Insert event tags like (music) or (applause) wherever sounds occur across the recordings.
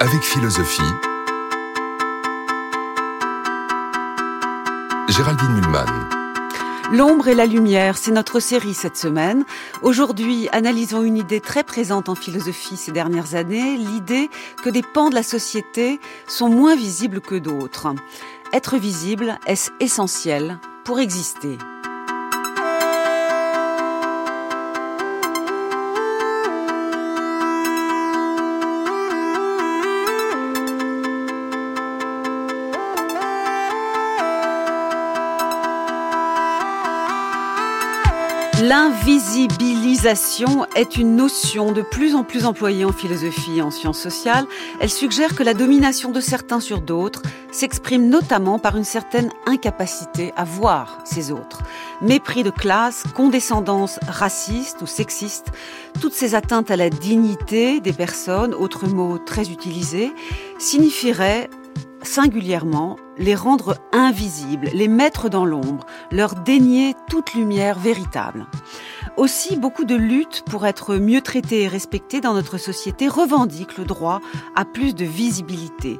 Avec philosophie, Géraldine Mulman. L'ombre et la lumière, c'est notre série cette semaine. Aujourd'hui, analysons une idée très présente en philosophie ces dernières années, l'idée que des pans de la société sont moins visibles que d'autres. Être visible, est-ce essentiel pour exister? L'invisibilisation est une notion de plus en plus employée en philosophie et en sciences sociales. Elle suggère que la domination de certains sur d'autres s'exprime notamment par une certaine incapacité à voir ces autres. Mépris de classe, condescendance raciste ou sexiste, toutes ces atteintes à la dignité des personnes, autre mot très utilisé, signifieraient singulièrement les rendre invisibles, les mettre dans l'ombre, leur dénier toute lumière véritable. Aussi, beaucoup de luttes pour être mieux traités et respectés dans notre société revendiquent le droit à plus de visibilité.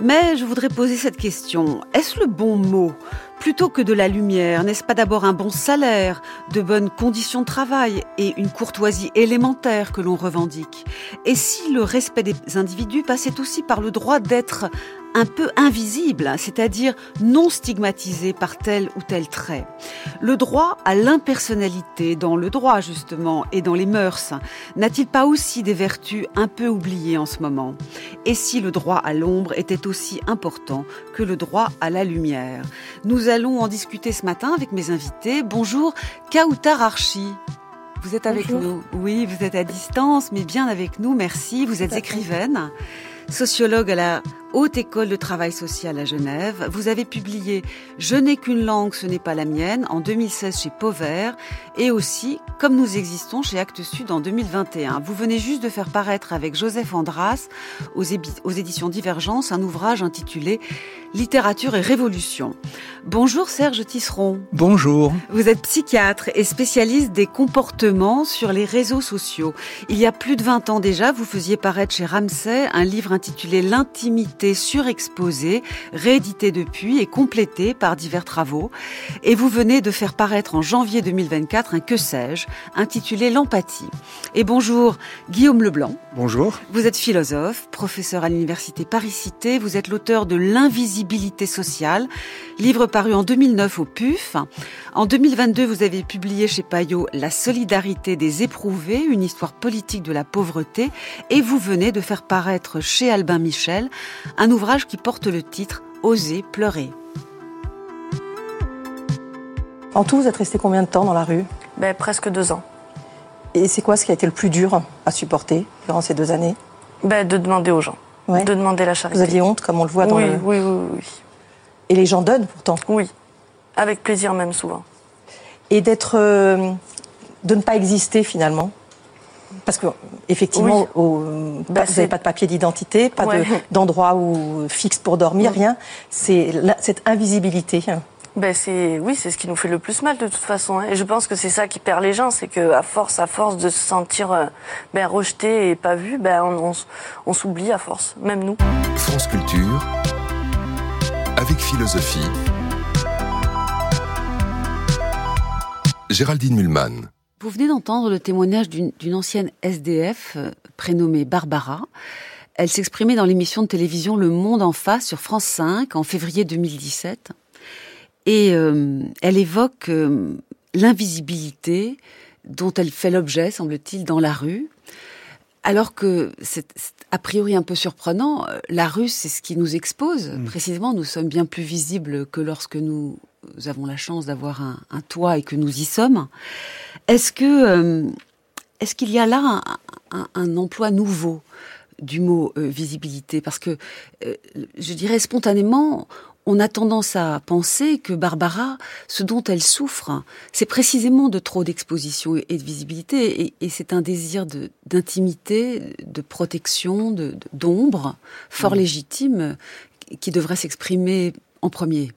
Mais je voudrais poser cette question. Est-ce le bon mot? Plutôt que de la lumière, n'est-ce pas d'abord un bon salaire, de bonnes conditions de travail et une courtoisie élémentaire que l'on revendique? Et si le respect des individus passait aussi par le droit d'être un peu invisible, c'est-à-dire non stigmatisé par tel ou tel trait. Le droit à l'impersonnalité dans le droit justement et dans les mœurs n'a-t-il pas aussi des vertus un peu oubliées en ce moment? Et si le droit à l'ombre était aussi important que le droit à la lumière? Nous allons en discuter ce matin avec mes invités. Bonjour Kautar Archi. Vous êtes avec nous. Oui, vous êtes à distance, mais bien avec nous. Merci. Vous êtes écrivaine, sociologue à la Haute École de Travail Social à Genève. Vous avez publié Je n'ai qu'une langue, ce n'est pas la mienne en 2016 chez Pauvert et aussi Comme nous existons chez Actes Sud en 2021. Vous venez juste de faire paraître avec Joseph Andras aux, aux éditions Divergence un ouvrage intitulé Littérature et Révolution. Bonjour Serge Tisseron. Bonjour. Vous êtes psychiatre et spécialiste des comportements sur les réseaux sociaux. Il y a plus de 20 ans déjà, vous faisiez paraître chez Ramsay un livre intitulé L'intimité surexposé, réédité depuis et complété par divers travaux. Et vous venez de faire paraître en janvier 2024 un Que sais-je, intitulé L'empathie. Et bonjour Guillaume Leblanc. Bonjour. Vous êtes philosophe, professeur à l'université Paris-Cité. Vous êtes l'auteur de L'invisibilité sociale, livre paru en 2009 au PUF. En 2022, vous avez publié chez Payot La solidarité des éprouvés, une histoire politique de la pauvreté. Et vous venez de faire paraître chez Albin Michel un ouvrage qui porte le titre Oser pleurer. En tout, vous êtes resté combien de temps dans la rue? Ben, Presque deux ans. Et c'est quoi ce qui a été le plus dur à supporter durant ces deux années? Ben, De demander aux gens, de demander la charité. Vous aviez honte, comme on le voit dans oui, le... Oui, oui, oui. Et les gens donnent pourtant Oui, avec plaisir même souvent. Et d'être... Euh, de ne pas exister finalement parce que effectivement, vous n'avez pas de papier d'identité, pas d'endroit où fixe pour dormir, rien. C'est cette invisibilité. Ben c'est oui, c'est ce qui nous fait le plus mal de toute façon. Hein. Et je pense que c'est ça qui perd les gens, c'est que à force, à force de se sentir euh, ben, rejeté et pas vu, ben on, on s'oublie à force, même nous. France Culture avec philosophie. Géraldine Mulman. Vous venez d'entendre le témoignage d'une ancienne SDF euh, prénommée Barbara. Elle s'exprimait dans l'émission de télévision Le Monde en face sur France 5 en février 2017. Et euh, elle évoque euh, l'invisibilité dont elle fait l'objet, semble-t-il, dans la rue. Alors que a priori un peu surprenant, la rue, c'est ce qui nous expose. Mm. Précisément, nous sommes bien plus visibles que lorsque nous avons la chance d'avoir un, un, toit et que nous y sommes. Est-ce que euh, est-ce qu'il y a là un, emploi nouveau du mot euh, visibilité? Parce que euh, je dirais spontanément, on a tendance à penser que Barbara, ce dont elle souffre, c'est précisément de trop d'exposition et de visibilité, et, c'est un désir d'intimité, de, protection, d'ombre, fort mmh. légitime, qui devrait s'exprimer en premier.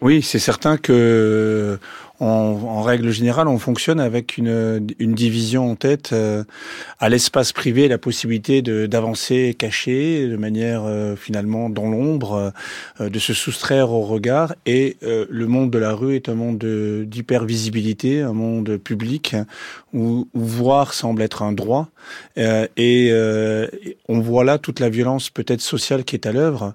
Oui, c'est certain que en règle générale, on fonctionne avec une, une division en tête euh, à l'espace privé, la possibilité d'avancer caché, de manière euh, finalement dans l'ombre, euh, de se soustraire au regard. Et le monde de la rue est un monde d'hypervisibilité, un monde public où, où, voir semble être un droit. et on voit là toute la violence peut-être sociale qui est à l'œuvre.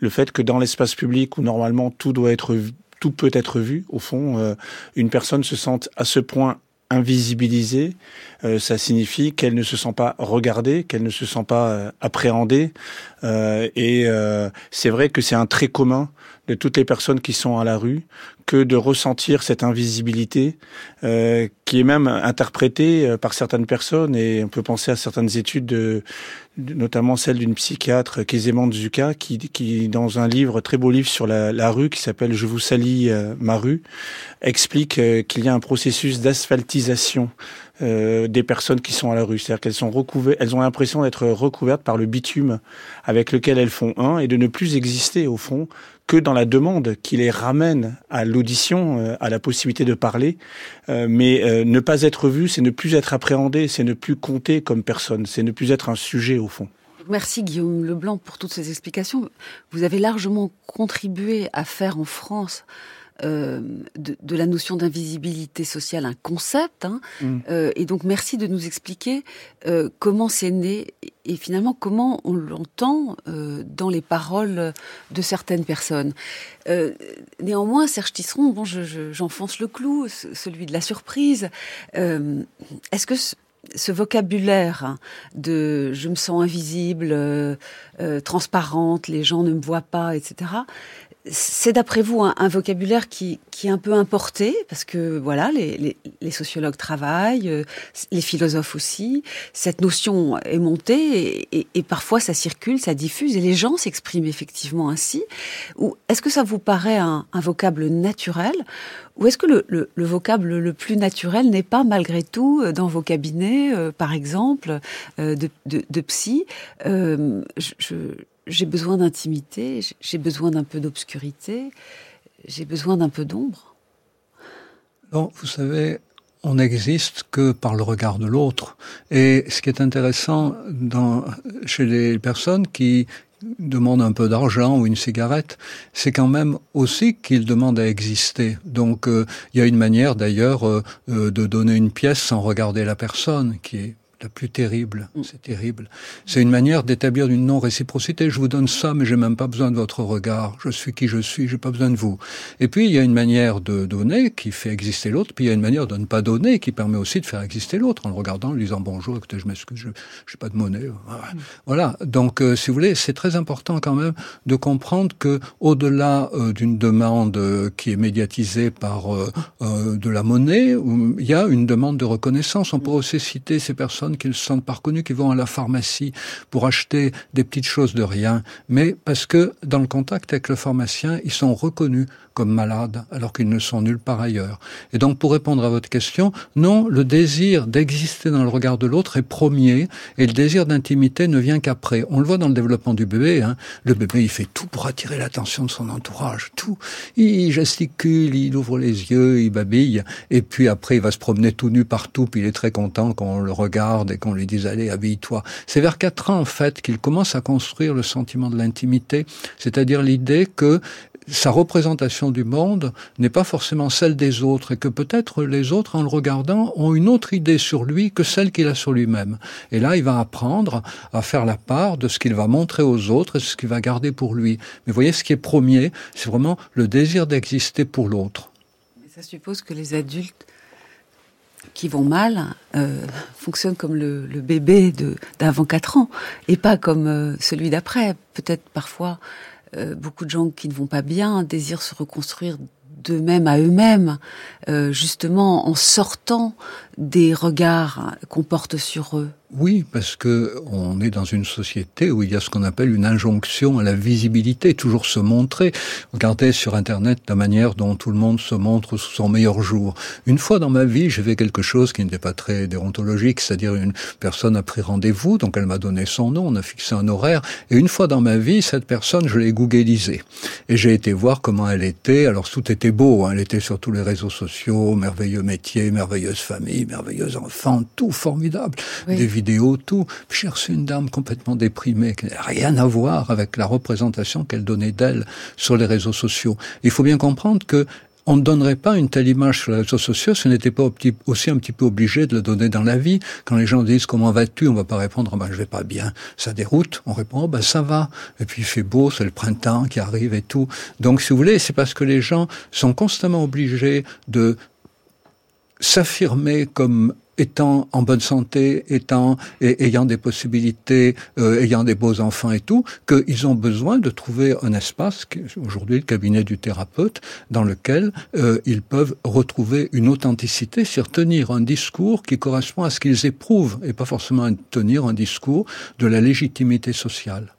Le fait que dans l'espace public où normalement tout doit être tout peut être vu. Au fond, euh, une personne se sente à ce point invisibilisée, euh, ça signifie qu'elle ne se sent pas regardée, qu'elle ne se sent pas euh, appréhendée. et c'est vrai que c'est un trait commun de toutes les personnes qui sont à la rue que de ressentir cette invisibilité qui est même interprétée par certaines personnes et on peut penser à certaines études de, notamment celle d'une psychiatre, Kezemant Zuka, qui, qui, dans un livre, très beau livre sur la, la rue, qui s'appelle Je vous salis euh, ma rue, explique euh, qu'il y a un processus d'asphaltisation euh, des personnes qui sont à la rue. C'est-à-dire qu'elles sont recouvertes, elles ont l'impression d'être recouvertes par le bitume avec lequel elles font un et de ne plus exister, au fond, que dans la demande qui les ramène à l'audition, à la possibilité de parler. mais ne pas être vu, c'est ne plus être appréhendé, c'est ne plus compter comme personne, c'est ne plus être un sujet, au fond. Merci Guillaume Leblanc pour toutes ces explications. Vous avez largement contribué à faire en France euh, de, la notion d'invisibilité sociale un concept. Hein. Mm. Euh, et donc merci de nous expliquer euh, comment c'est né et finalement comment on l'entend dans les paroles de certaines personnes. néanmoins, Serge Tisseron, bon, j'enfonce le clou, celui de la surprise. Est-ce que ce vocabulaire de je me sens invisible, euh, transparente, les gens ne me voient pas, etc. C'est d'après vous un, vocabulaire qui, est un peu importé parce que voilà les, sociologues travaillent, euh, les philosophes aussi. Cette notion est montée et, parfois ça circule, ça diffuse et les gens s'expriment effectivement ainsi. Ou est-ce que ça vous paraît un vocable naturel ou est-ce que le, vocable le plus naturel n'est pas malgré tout euh, dans vos cabinets, euh, par exemple, euh, de, psy? J'ai besoin d'intimité, j'ai besoin d'un peu d'obscurité, j'ai besoin d'un peu d'ombre. Non, vous savez, on n'existe que par le regard de l'autre. Et ce qui est intéressant dans, chez les personnes qui, demande un peu d'argent ou une cigarette, c'est quand même aussi qu'il demande à exister. Donc euh, il y a une manière d'ailleurs euh, euh, de donner une pièce sans regarder la personne qui est la plus terrible. Mm. C'est terrible. C'est une manière d'établir une non-réciprocité. Je vous donne ça, mais j'ai même pas besoin de votre regard. Je suis qui je suis, j'ai pas besoin de vous. Et puis, il y a une manière de donner qui fait exister l'autre, puis il y a une manière de ne pas donner qui permet aussi de faire exister l'autre en le regardant, en lui disant bonjour, écoutez, je m'excuse, je n'ai pas de monnaie. Mm. Voilà. Donc, euh, si vous voulez, c'est très important quand même de comprendre que au-delà euh, d'une demande euh, qui est médiatisée par de la monnaie, il y a une demande de reconnaissance. On peut aussi citer ces personnes qui ne se sentent pas reconnus, qui vont à la pharmacie pour acheter des petites choses de rien, mais parce que dans le contact avec le pharmacien, ils sont reconnus comme malades alors qu'ils ne sont nulle part ailleurs. Et donc pour répondre à votre question, non, le désir d'exister dans le regard de l'autre est premier et le désir d'intimité ne vient qu'après. On le voit dans le développement du bébé. Hein. Le bébé, il fait tout pour attirer l'attention de son entourage, tout. Il gesticule, il ouvre les yeux, il babille, et puis après il va se promener tout nu partout, puis il est très content qu'on le regarde et qu'on lui dise allez habille-toi. C'est vers quatre ans en fait qu'il commence à construire le sentiment de l'intimité, c'est-à-dire l'idée que sa représentation du monde n'est pas forcément celle des autres et que peut-être les autres, en le regardant, ont une autre idée sur lui que celle qu'il a sur lui-même. Et là, il va apprendre à faire la part de ce qu'il va montrer aux autres et ce qu'il va garder pour lui. Mais voyez, ce qui est premier, c'est vraiment le désir d'exister pour l'autre. Ça suppose que les adultes qui vont mal euh, fonctionnent comme le, bébé d'avant 4 ans et pas comme euh, celui d'après. Peut-être parfois euh, beaucoup de gens qui ne vont pas bien désirent se reconstruire d'eux-mêmes à eux-mêmes, euh, justement en sortant des regards qu'on porte sur eux. Oui, parce que on est dans une société où il y a ce qu'on appelle une injonction à la visibilité, toujours se montrer. Regardez sur Internet la manière dont tout le monde se montre sous son meilleur jour. Une fois dans ma vie, j'ai fait quelque chose qui n'était pas très déontologique, c'est-à-dire une personne a pris rendez-vous, donc elle m'a donné son nom, on a fixé un horaire, et une fois dans ma vie, cette personne, je l'ai googlisée. Et j'ai été voir comment elle était, alors tout était beau, hein, elle était sur tous les réseaux sociaux, merveilleux métiers, merveilleuse famille, merveilleux enfants, tout formidable. Des vidéos, tout. Chercher une dame complètement déprimée, qui n'a rien à voir avec la représentation qu'elle donnait d'elle sur les réseaux sociaux. Il faut bien comprendre que on ne donnerait pas une telle image sur les réseaux sociaux si on n'était pas aussi un petit peu obligé de le donner dans la vie. Quand les gens disent comment vas-tu, on va pas répondre ben je vais pas bien. Ça déroute. On répond ben ça va. Et puis il fait beau, c'est le printemps qui arrive et tout. Donc si vous voulez, c'est parce que les gens sont constamment obligés de s'affirmer comme étant en bonne santé, étant et, ayant des possibilités, euh, ayant des beaux enfants et tout, qu'ils ont besoin de trouver un espace, aujourd'hui le cabinet du thérapeute, dans lequel euh, ils peuvent retrouver une authenticité, c'est-à-dire tenir un discours qui correspond à ce qu'ils éprouvent, et pas forcément tenir un discours de la légitimité sociale.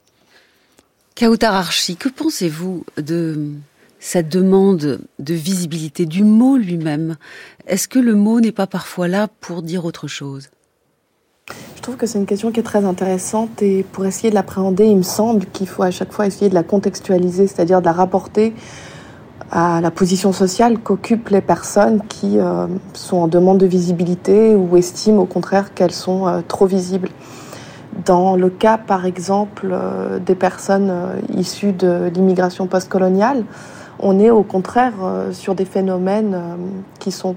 Kautar Archi, que pensez-vous de sa demande de visibilité du mot lui-même. Est-ce que le mot n'est pas parfois là pour dire autre chose? Je trouve que c'est une question qui est très intéressante et pour essayer de l'appréhender, il me semble qu'il faut à chaque fois essayer de la contextualiser, c'est-à-dire de la rapporter à la position sociale qu'occupent les personnes qui euh, sont en demande de visibilité ou estiment au contraire qu'elles sont euh, trop visibles. Dans le cas, par exemple, euh, des personnes issues de l'immigration postcoloniale, on est au contraire euh, sur des phénomènes euh, qui sont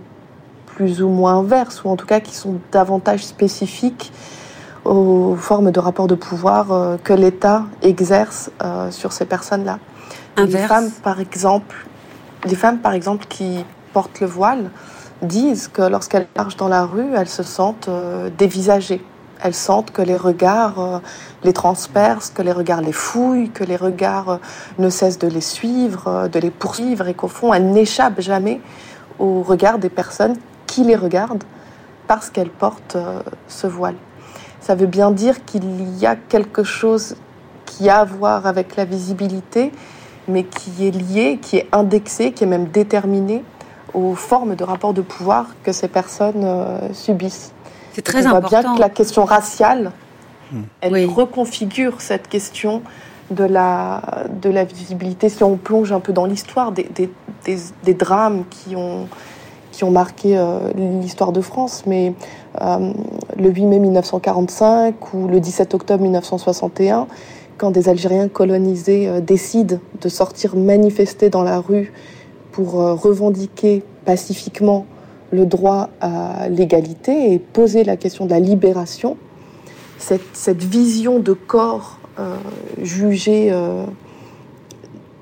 plus ou moins inverses, ou en tout cas qui sont davantage spécifiques aux formes de rapports de pouvoir euh, que l'État exerce sur ces personnes-là. Les femmes, par exemple, les femmes, par exemple, qui portent le voile, disent que lorsqu'elles marchent dans la rue, elles se sentent dévisagées. Elles sentent que les regards euh, les transpercent, que les regards les fouillent, que les regards euh, ne cessent de les suivre, euh, de les poursuivre et qu'au fond, elles n'échappent jamais au regard des personnes qui les regardent parce qu'elles portent ce voile. Ça veut bien dire qu'il y a quelque chose qui a à voir avec la visibilité, mais qui est lié, qui est indexé, qui est même déterminé aux formes de rapport de pouvoir que ces personnes subissent. C'est très on important. voit bien que la question raciale, hmm. elle reconfigure cette question de la, de la visibilité. Si on plonge un peu dans l'histoire des, des, des, drames qui ont, qui ont marqué euh, l'histoire de France, mais euh, le 8 mai 1945 ou le 17 octobre 1961, quand des Algériens colonisés euh, décident de sortir manifester dans la rue pour revendiquer pacifiquement le droit à l'égalité et poser la question de la libération, cette, vision de corps euh, jugés euh,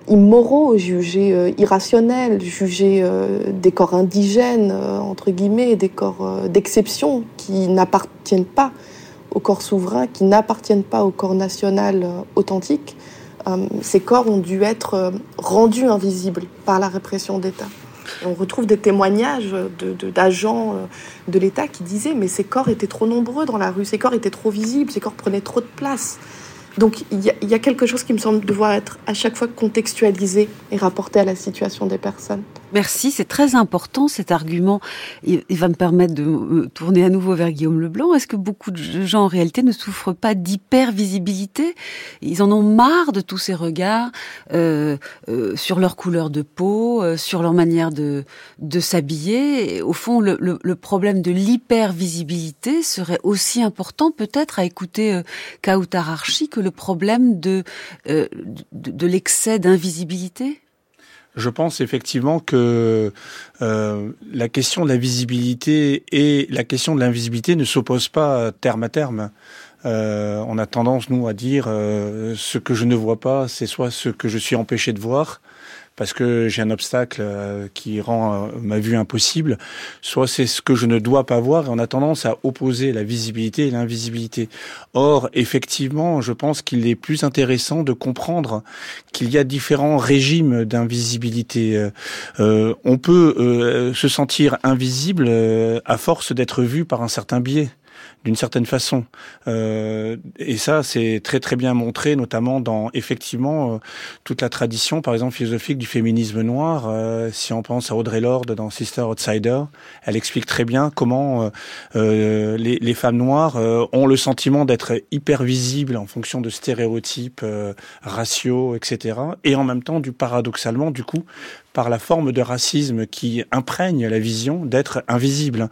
immoraux, jugés euh, irrationnels, jugés des corps indigènes, entre guillemets, des corps d'exception qui n'appartiennent pas au corps souverain, qui n'appartiennent pas au corps national authentique, ces corps ont dû être rendus invisibles par la répression d'État. On retrouve des témoignages d'agents de, euh, de l'État qui disaient mais ces corps étaient trop nombreux dans la rue, ces corps étaient trop visibles, ces corps prenaient trop de place. Donc il y, a quelque chose qui me semble devoir être à chaque fois contextualisé et rapporté à la situation des personnes. Merci, c'est très important cet argument. Il, va me permettre de tourner à nouveau vers Guillaume Leblanc. Est-ce que beaucoup de gens en réalité ne souffrent pas d'hypervisibilité? Ils en ont marre de tous ces regards euh, euh, sur leur couleur de peau, euh, sur leur manière de, de s'habiller. Au fond, le, le, le, problème de l'hypervisibilité serait aussi important peut-être à écouter euh, Kautararchi que le problème de, euh, de, de l'excès d'invisibilité? Je pense effectivement que euh, la question de la visibilité et la question de l'invisibilité ne s'opposent pas terme à terme. Euh, on a tendance, nous, à dire euh, ce que je ne vois pas, c'est soit ce que je suis empêché de voir, parce que j'ai un obstacle euh, qui rend euh, ma vue impossible, soit c'est ce que je ne dois pas voir et on a tendance à opposer la visibilité et l'invisibilité. Or, effectivement, je pense qu'il est plus intéressant de comprendre qu'il y a différents régimes d'invisibilité. Euh, on peut se sentir invisible à force d'être vu par un certain biais d'une certaine façon. Euh, et ça, c'est très très bien montré, notamment dans effectivement euh, toute la tradition, par exemple philosophique du féminisme noir. Euh, si on pense à Audrey Lorde dans Sister Outsider, elle explique très bien comment les, les, femmes noires ont le sentiment d'être hyper visibles en fonction de stéréotypes raciaux, etc. Et en même temps, du paradoxalement, du coup, par la forme de racisme qui imprègne la vision d'être invisible.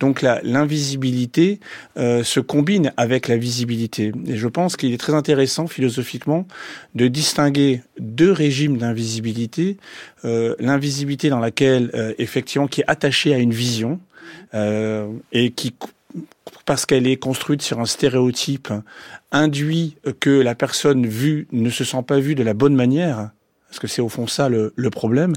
Donc l'invisibilité euh, se combine avec la visibilité. Et je pense qu'il est très intéressant philosophiquement de distinguer deux régimes d'invisibilité. Euh, l'invisibilité dans laquelle, euh, effectivement, qui est attachée à une vision et qui parce qu'elle est construite sur un stéréotype, induit que la personne vue ne se sent pas vue de la bonne manière, parce que c'est au fond ça le, problème.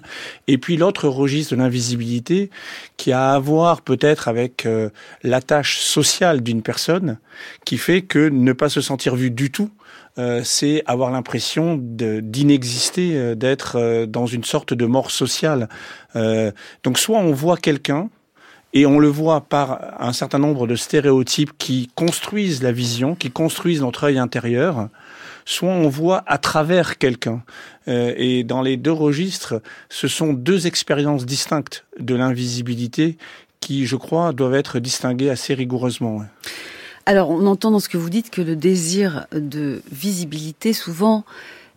Et puis l'autre registre de l'invisibilité qui a à voir peut-être avec euh, la sociale d'une personne, qui fait que ne pas se sentir vu du tout, euh, c'est avoir l'impression d'inexister, euh, d'être dans une sorte de mort sociale. donc soit on voit quelqu'un et on le voit par un certain nombre de stéréotypes qui construisent la vision, qui construisent notre œil intérieur, soit on voit à travers quelqu'un. Euh, et dans les deux registres, ce sont deux expériences distinctes de l'invisibilité qui, je crois, doivent être distinguées assez rigoureusement. Alors, on entend dans ce que vous dites que le désir de visibilité, souvent,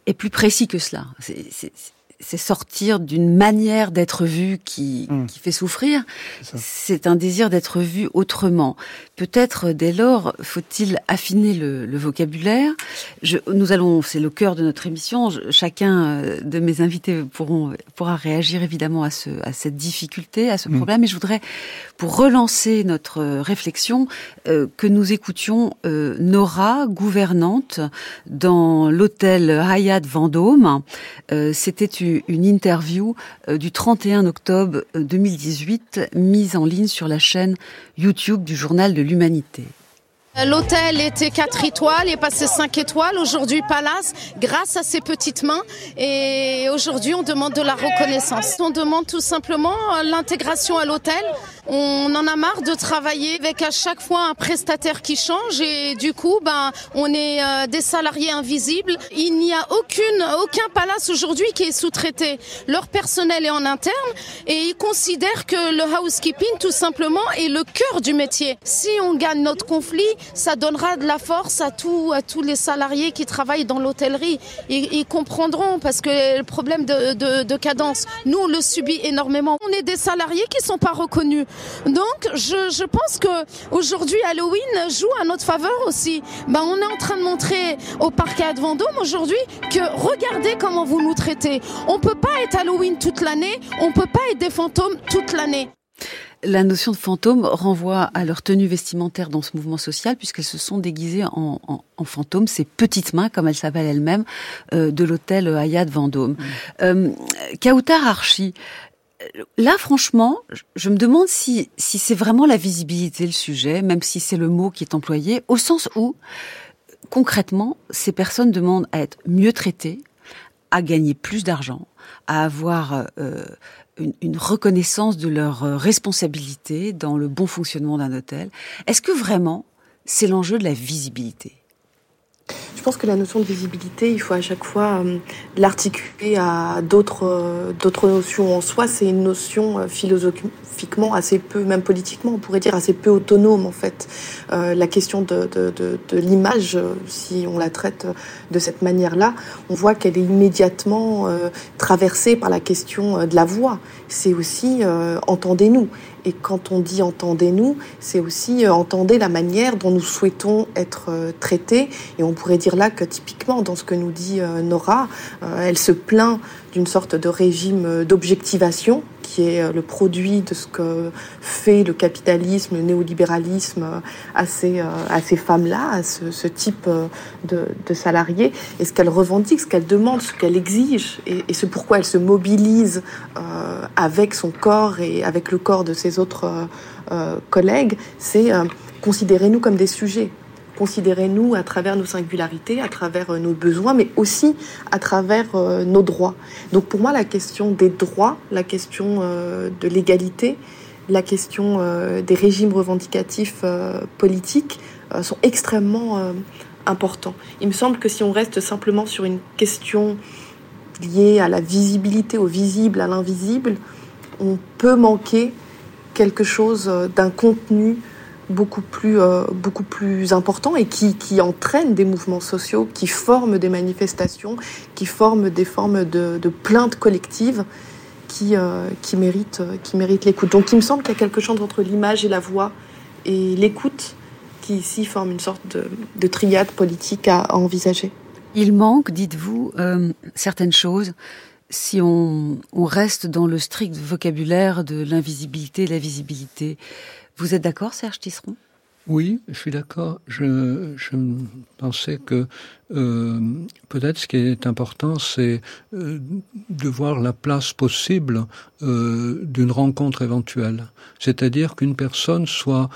est plus précis que cela. C'est c'est sortir d'une manière d'être vu qui, hmm. qui fait souffrir. C'est un désir d'être vu autrement. Peut-être dès lors faut-il affiner le, le vocabulaire. Je, nous allons, c'est le cœur de notre émission. chacun euh, de mes invités pourront pourra réagir évidemment à ce à cette difficulté, à ce hmm. problème. Et je voudrais, pour relancer notre réflexion, euh, que nous écoutions euh, Nora, gouvernante dans l'hôtel Hayat Vendôme. C'était une une interview euh, du 31 octobre 2018 euh, mise en ligne sur la chaîne YouTube du Journal de l'Humanité. L'hôtel était 4 étoiles, il est passé 5 étoiles, aujourd'hui Palace, grâce à ses petites mains. Et aujourd'hui, on demande de la reconnaissance. On demande tout simplement euh, l'intégration à l'hôtel. On en a marre de travailler avec à chaque fois un prestataire qui change et du coup, ben, on est euh, des salariés invisibles. Il n'y a aucune, aucun palace aujourd'hui qui est sous-traité. Leur personnel est en interne et ils considèrent que le housekeeping, tout simplement, est le cœur du métier. Si on gagne notre conflit, ça donnera de la force à, à tous les salariés qui travaillent dans l'hôtellerie. Ils, ils, comprendront parce que le problème de, de, de, cadence, nous, on le subit énormément. On est des salariés qui sont pas reconnus. Donc, je, je pense que aujourd'hui, Halloween joue à notre faveur aussi. Ben, on est en train de montrer au parquet de Vendôme aujourd'hui que regardez comment vous nous traitez. On peut pas être Halloween toute l'année, on peut pas être des fantômes toute l'année. La notion de fantôme renvoie à leur tenue vestimentaire dans ce mouvement social, puisqu'elles se sont déguisées en, en, fantômes, ces petites mains, comme elles s'appellent elles-mêmes, euh, de l'hôtel Hayat Vendôme. Mmh. Euh, Kautar Archi, là, franchement, je me demande si, si c'est vraiment la visibilité le sujet, même si c'est le mot qui est employé, au sens où, concrètement, ces personnes demandent à être mieux traitées, à gagner plus d'argent, à avoir euh, une, reconnaissance de leur euh, responsabilité dans le bon fonctionnement d'un hôtel. Est-ce que vraiment c'est l'enjeu de la visibilité? Je pense que la notion de visibilité, il faut à chaque fois euh, l'articuler à d'autres euh, d'autres notions en soi. C'est une notion philosophiquement assez peu, même politiquement, on pourrait dire assez peu autonome en fait. la question de, l'image, si on la traite de cette manière-là, on voit qu'elle est immédiatement traversée par la question de la voix c'est aussi euh, entendez-nous. Et quand on dit entendez-nous, c'est aussi euh, entendez la manière dont nous souhaitons être euh, traités. Et on pourrait dire là que typiquement dans ce que nous dit Nora, elle se plaint d'une sorte de régime d'objectivation qui est euh, le produit de ce que fait le capitalisme, le néolibéralisme à ces, euh, à ces femmes-là, à ce, type euh, de, salariés, et ce qu'elle revendique, ce qu'elle demande, ce qu'elle exige, et, ce pourquoi elle se mobilise euh, avec son corps et avec le corps de ses autres euh, collègues, c'est considérez-nous comme des sujets considérez-nous à travers nos singularités, à travers euh, nos besoins, mais aussi à travers euh, nos droits. Donc pour moi, la question des droits, la question euh, de l'égalité, la question des régimes revendicatifs politiques sont extrêmement importants. Il me semble que si on reste simplement sur une question liée à la visibilité, au visible, à l'invisible, on peut manquer quelque chose d'un contenu beaucoup plus, euh, beaucoup plus important et qui, qui entraîne des mouvements sociaux, qui forment des manifestations, qui forment des formes de, de plaintes collectives qui, qui mérite, qui mérite l'écoute. Donc il me semble qu'il y a quelque chose entre l'image et la voix et l'écoute qui ici forme une sorte de, triade politique à, envisager. Il manque, dites-vous, certaines choses si on, on, reste dans le strict vocabulaire de l'invisibilité et la visibilité. Vous êtes d'accord, Serge Tisseron? Oui, je suis d'accord. Je, pensais que euh, peut-être ce qui est important, c'est euh, de voir la place possible euh, d'une rencontre éventuelle. C'est-à-dire qu'une personne soit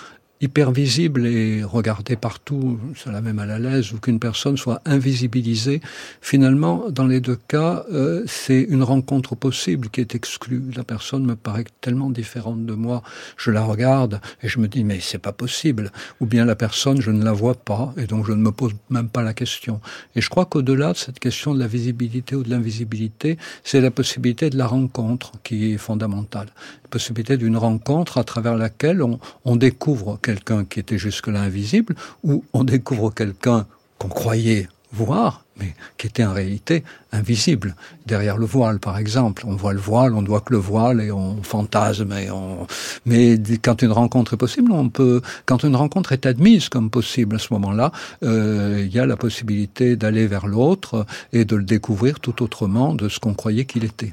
hyper visible et regardé partout, cela même à la l'aise, ou qu'une personne soit invisibilisée, finalement, dans les deux cas, euh, c'est une rencontre possible qui est exclue. La personne me paraît tellement différente de moi, je la regarde et je me dis mais c'est pas possible. Ou bien la personne, je ne la vois pas et donc je ne me pose même pas la question. Et je crois qu'au-delà de cette question de la visibilité ou de l'invisibilité, c'est la possibilité de la rencontre qui est fondamentale. Possibilité d'une rencontre à travers laquelle on, on découvre quelqu'un qui était jusque-là invisible, ou on découvre quelqu'un qu'on croyait voir, mais qui était en réalité invisible. Derrière le voile, par exemple, on voit le voile, on ne voit que le voile et on fantasme. Et on... Mais quand une rencontre est possible, on peut. Quand une rencontre est admise comme possible à ce moment-là, euh, il y a la possibilité d'aller vers l'autre et de le découvrir tout autrement de ce qu'on croyait qu'il était.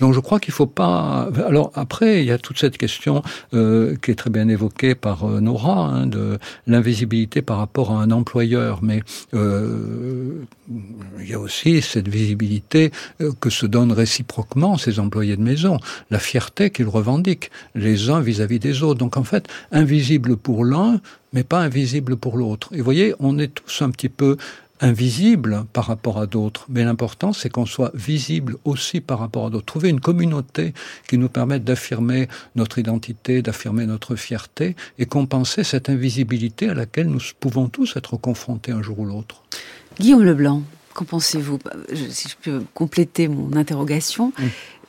Donc je crois qu'il faut pas. Alors après, il y a toute cette question euh, qui est très bien évoquée par euh, Nora hein, de l'invisibilité par rapport à un employeur, mais euh, il y a aussi cette visibilité euh, que se donnent réciproquement ces employés de maison, la fierté qu'ils revendiquent les uns vis-à-vis des autres. Donc en fait, invisible pour l'un, mais pas invisible pour l'autre. Et vous voyez, on est tous un petit peu invisible par rapport à d'autres, mais l'important c'est qu'on soit visible aussi par rapport à d'autres. Trouver une communauté qui nous permette d'affirmer notre identité, d'affirmer notre fierté et compenser cette invisibilité à laquelle nous pouvons tous être confrontés un jour ou l'autre. Guillaume Leblanc, qu'en pensez-vous Si je peux compléter mon interrogation,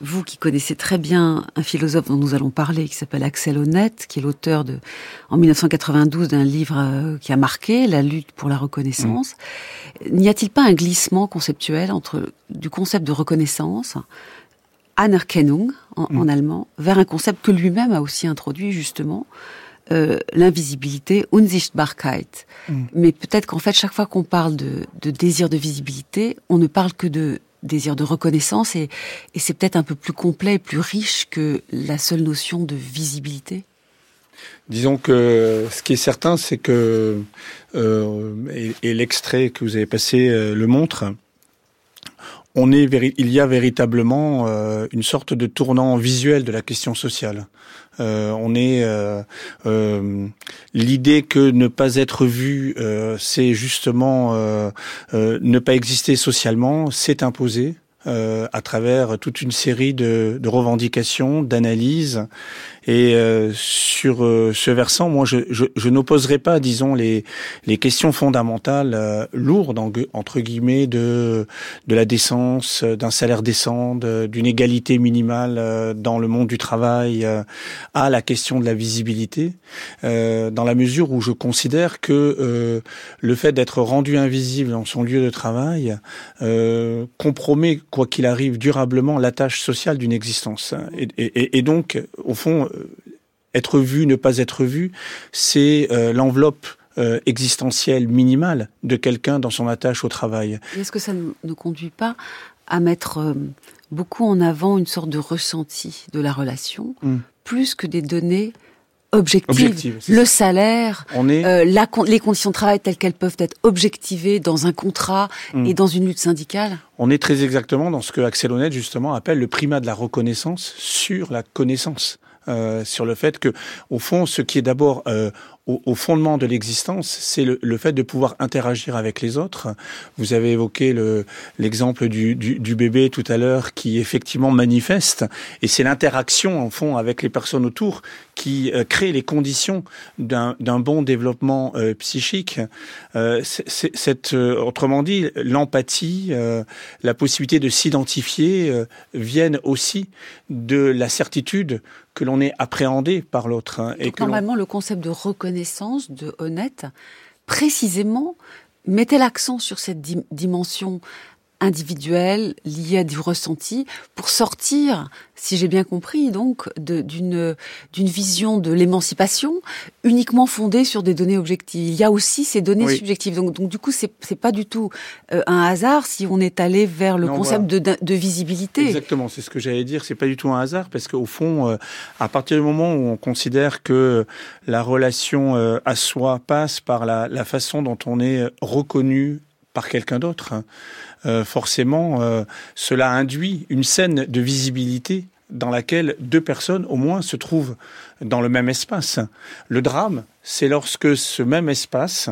vous qui connaissez très bien un philosophe dont nous allons parler, qui s'appelle Axel Honneth, qui est l'auteur de, en 1992 d'un livre euh, qui a marqué la lutte pour la reconnaissance, n'y a-t-il pas un glissement conceptuel entre du concept de reconnaissance, Anerkennung en, en allemand, vers un concept que lui-même a aussi introduit justement, euh, l'invisibilité, Unsichtbarkeit. Mm. Mais peut-être qu'en fait, chaque fois qu'on parle de, de, désir de visibilité, on ne parle que de désir de reconnaissance et, et c'est peut-être un peu plus complet et plus riche que la seule notion de visibilité. Disons que ce qui est certain, c'est que, euh, et, et l'extrait que vous avez passé euh, le montre, on est, il y a véritablement euh, une sorte de tournant visuel de la question sociale. Euh, on est euh, euh, l'idée que ne pas être vu, c'est justement ne pas exister socialement, c'est imposé. à travers toute une série de, de revendications, d'analyses et euh, sur euh, ce versant, moi, je, je, je n'opposerai pas, disons, les, les questions fondamentales euh, lourdes, entre guillemets, de, de la décence, d'un salaire décent, d'une égalité minimale dans le monde du travail, à la question de la visibilité, dans la mesure où je considère que le fait d'être rendu invisible dans son lieu de travail compromet, quoi qu'il arrive, durablement la tâche sociale d'une existence. Et, et, et donc, au fond, euh, être vu, ne pas être vu, c'est euh, l'enveloppe euh, existentielle minimale de quelqu'un dans son attache au travail. Est-ce que ça ne conduit pas à mettre beaucoup en avant une sorte de ressenti de la relation, hmm. plus que des données objectives, le salaire, les conditions de travail telles qu'elles peuvent être objectivées dans un contrat hmm. et dans une lutte syndicale? On est très exactement dans ce que Axel Honneth justement appelle le primat de la reconnaissance sur la connaissance. Euh, sur le fait que, au fond, ce qui est d'abord euh, au, fondement de l'existence, c'est le, fait de pouvoir interagir avec les autres. Vous avez évoqué l'exemple du, bébé tout à l'heure qui effectivement manifeste, et c'est l'interaction en fond avec les personnes autour qui euh, crée les conditions d'un bon développement psychique. Cette, autrement dit, l'empathie, la possibilité de s'identifier viennent aussi de la certitude que l'on est appréhendé par l'autre. Hein, et que normalement, le concept de reconnaissance de honnête, précisément, mettait l'accent sur cette dimension individuelles liées à du ressenti pour sortir, si j'ai bien compris, donc d'une d'une vision de l'émancipation uniquement fondée sur des données objectives. Il y a aussi ces données subjectives. Donc, donc du coup, c'est c'est pas du tout euh, un hasard si on est allé vers le concept de, de, visibilité. Exactement, c'est ce que j'allais dire. C'est pas du tout un hasard parce qu'au fond, euh, à partir du moment où on considère que la relation euh, à soi passe par la, la façon dont on est reconnu par quelqu'un d'autre, hein, euh, forcément, euh, cela induit une scène de visibilité dans laquelle deux personnes au moins se trouvent dans le même espace. Le drame, c'est lorsque ce même espace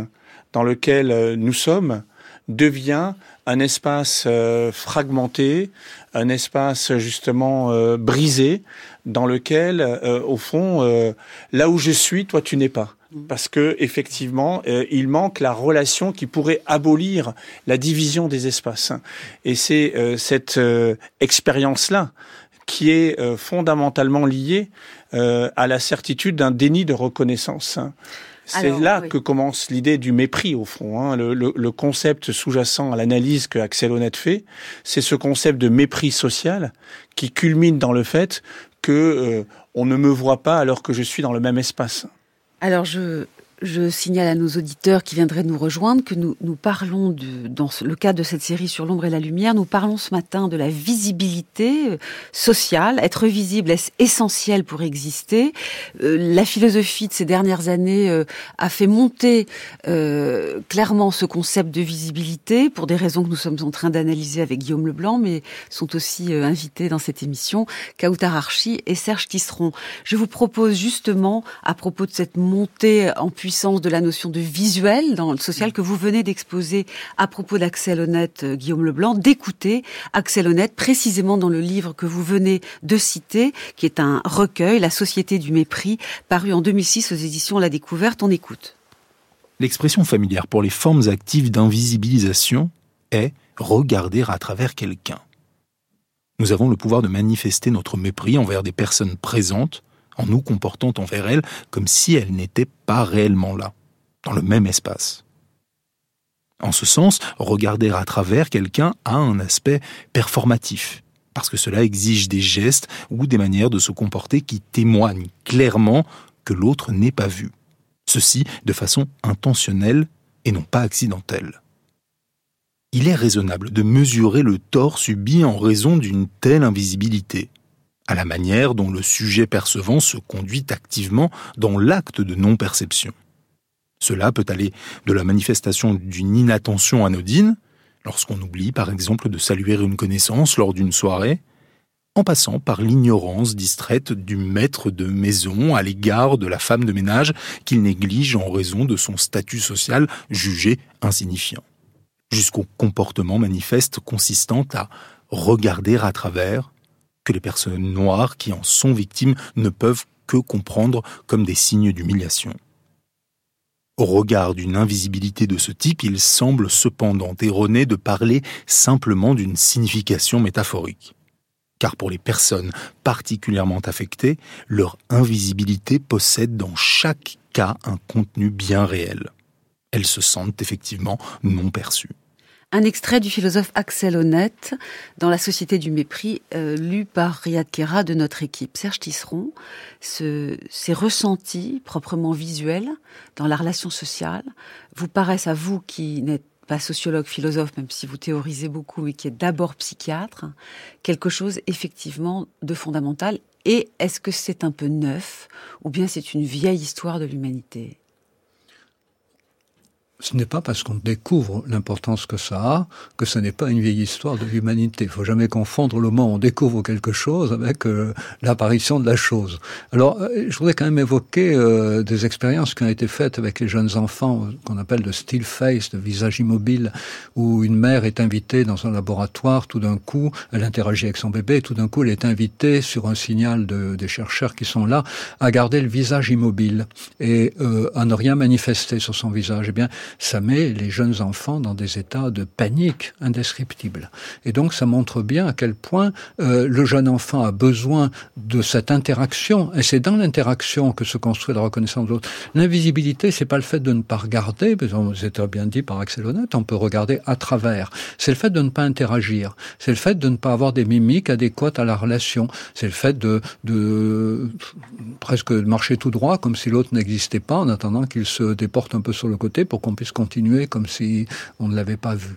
dans lequel euh, nous sommes devient un espace fragmenté, un espace justement brisé, dans lequel, au fond, là où je suis, toi tu n'es pas parce que effectivement, euh, il manque la relation qui pourrait abolir la division des espaces. Et c'est euh, cette euh, expérience-là qui est fondamentalement liée à la certitude d'un déni de reconnaissance. C'est là que commence l'idée du mépris, au fond. Hein. Le, le, concept sous-jacent à l'analyse que Axel Honnête fait, c'est ce concept de mépris social qui culmine dans le fait que on ne me voit pas alors que je suis dans le même espace. Alors je, je signale à nos auditeurs qui viendraient nous rejoindre que nous, nous parlons, de, dans le cadre de cette série sur l'ombre et la lumière, nous parlons ce matin de la visibilité euh, sociale. Être visible est essentiel pour exister? Euh, la philosophie de ces dernières années euh, a fait monter clairement ce concept de visibilité pour des raisons que nous sommes en train d'analyser avec Guillaume Leblanc, mais sont aussi invités dans cette émission Kautar Archi et Serge Tisseron. Je vous propose justement, à propos de cette montée en puissance, de la notion de visuel dans le social que vous venez d'exposer à propos d'Axel Honnête, euh, Guillaume Leblanc, d'écouter Axel Honnête précisément dans le livre que vous venez de citer, qui est un recueil, La Société du mépris, paru en 2006 aux éditions La Découverte. On écoute. L'expression familière pour les formes actives d'invisibilisation est regarder à travers quelqu'un. Nous avons le pouvoir de manifester notre mépris envers des personnes présentes en nous comportant envers elle comme si elle n'était pas réellement là, dans le même espace. En ce sens, regarder à travers quelqu'un a un aspect performatif, parce que cela exige des gestes ou des manières de se comporter qui témoignent clairement que l'autre n'est pas vu. Ceci de façon intentionnelle et non pas accidentelle. Il est raisonnable de mesurer le tort subi en raison d'une telle invisibilité à la manière dont le sujet percevant se conduit activement dans l'acte de non-perception. Cela peut aller de la manifestation d'une inattention anodine, lorsqu'on oublie par exemple de saluer une connaissance lors d'une soirée, en passant par l'ignorance distraite du maître de maison à l'égard de la femme de ménage qu'il néglige en raison de son statut social jugé insignifiant, jusqu'au comportement manifeste consistant à regarder à travers que les personnes noires qui en sont victimes ne peuvent que comprendre comme des signes d'humiliation. Au regard d'une invisibilité de ce type, il semble cependant erroné de parler simplement d'une signification métaphorique. Car pour les personnes particulièrement affectées, leur invisibilité possède dans chaque cas un contenu bien réel. Elles se sentent effectivement non perçues. Un extrait du philosophe Axel Honnête dans La Société du Mépris, euh, lu par Riyad Kera de notre équipe. Serge Tisseron, ce, ces ressentis proprement visuels dans la relation sociale vous paraissent à vous qui n'êtes pas sociologue, philosophe, même si vous théorisez beaucoup, mais qui est d'abord psychiatre, quelque chose effectivement de fondamental. Et est-ce que c'est un peu neuf ou bien c'est une vieille histoire de l'humanité? Ce n'est pas parce qu'on découvre l'importance que ça a que ce n'est pas une vieille histoire de l'humanité. Il faut jamais confondre le moment où on découvre quelque chose avec euh, l'apparition de la chose. Alors, euh, je voudrais quand même évoquer euh, des expériences qui ont été faites avec les jeunes enfants, qu'on appelle de still face, de visage immobile, où une mère est invitée dans un laboratoire, tout d'un coup, elle interagit avec son bébé, tout d'un coup, elle est invitée sur un signal de, des chercheurs qui sont là à garder le visage immobile et à ne rien manifester sur son visage. Eh bien, ça met les jeunes enfants dans des états de panique indescriptibles. Et donc ça montre bien à quel point euh, le jeune enfant a besoin de cette interaction, et c'est dans l'interaction que se construit la reconnaissance de l'autre. L'invisibilité, c'est pas le fait de ne pas regarder, c'était bien dit par Axel Honnête, on peut regarder à travers. C'est le fait de ne pas interagir, c'est le fait de ne pas avoir des mimiques adéquates à la relation, c'est le fait de, de presque marcher tout droit comme si l'autre n'existait pas en attendant qu'il se déporte un peu sur le côté pour qu'on puisse continuer comme si on ne l'avait pas vu.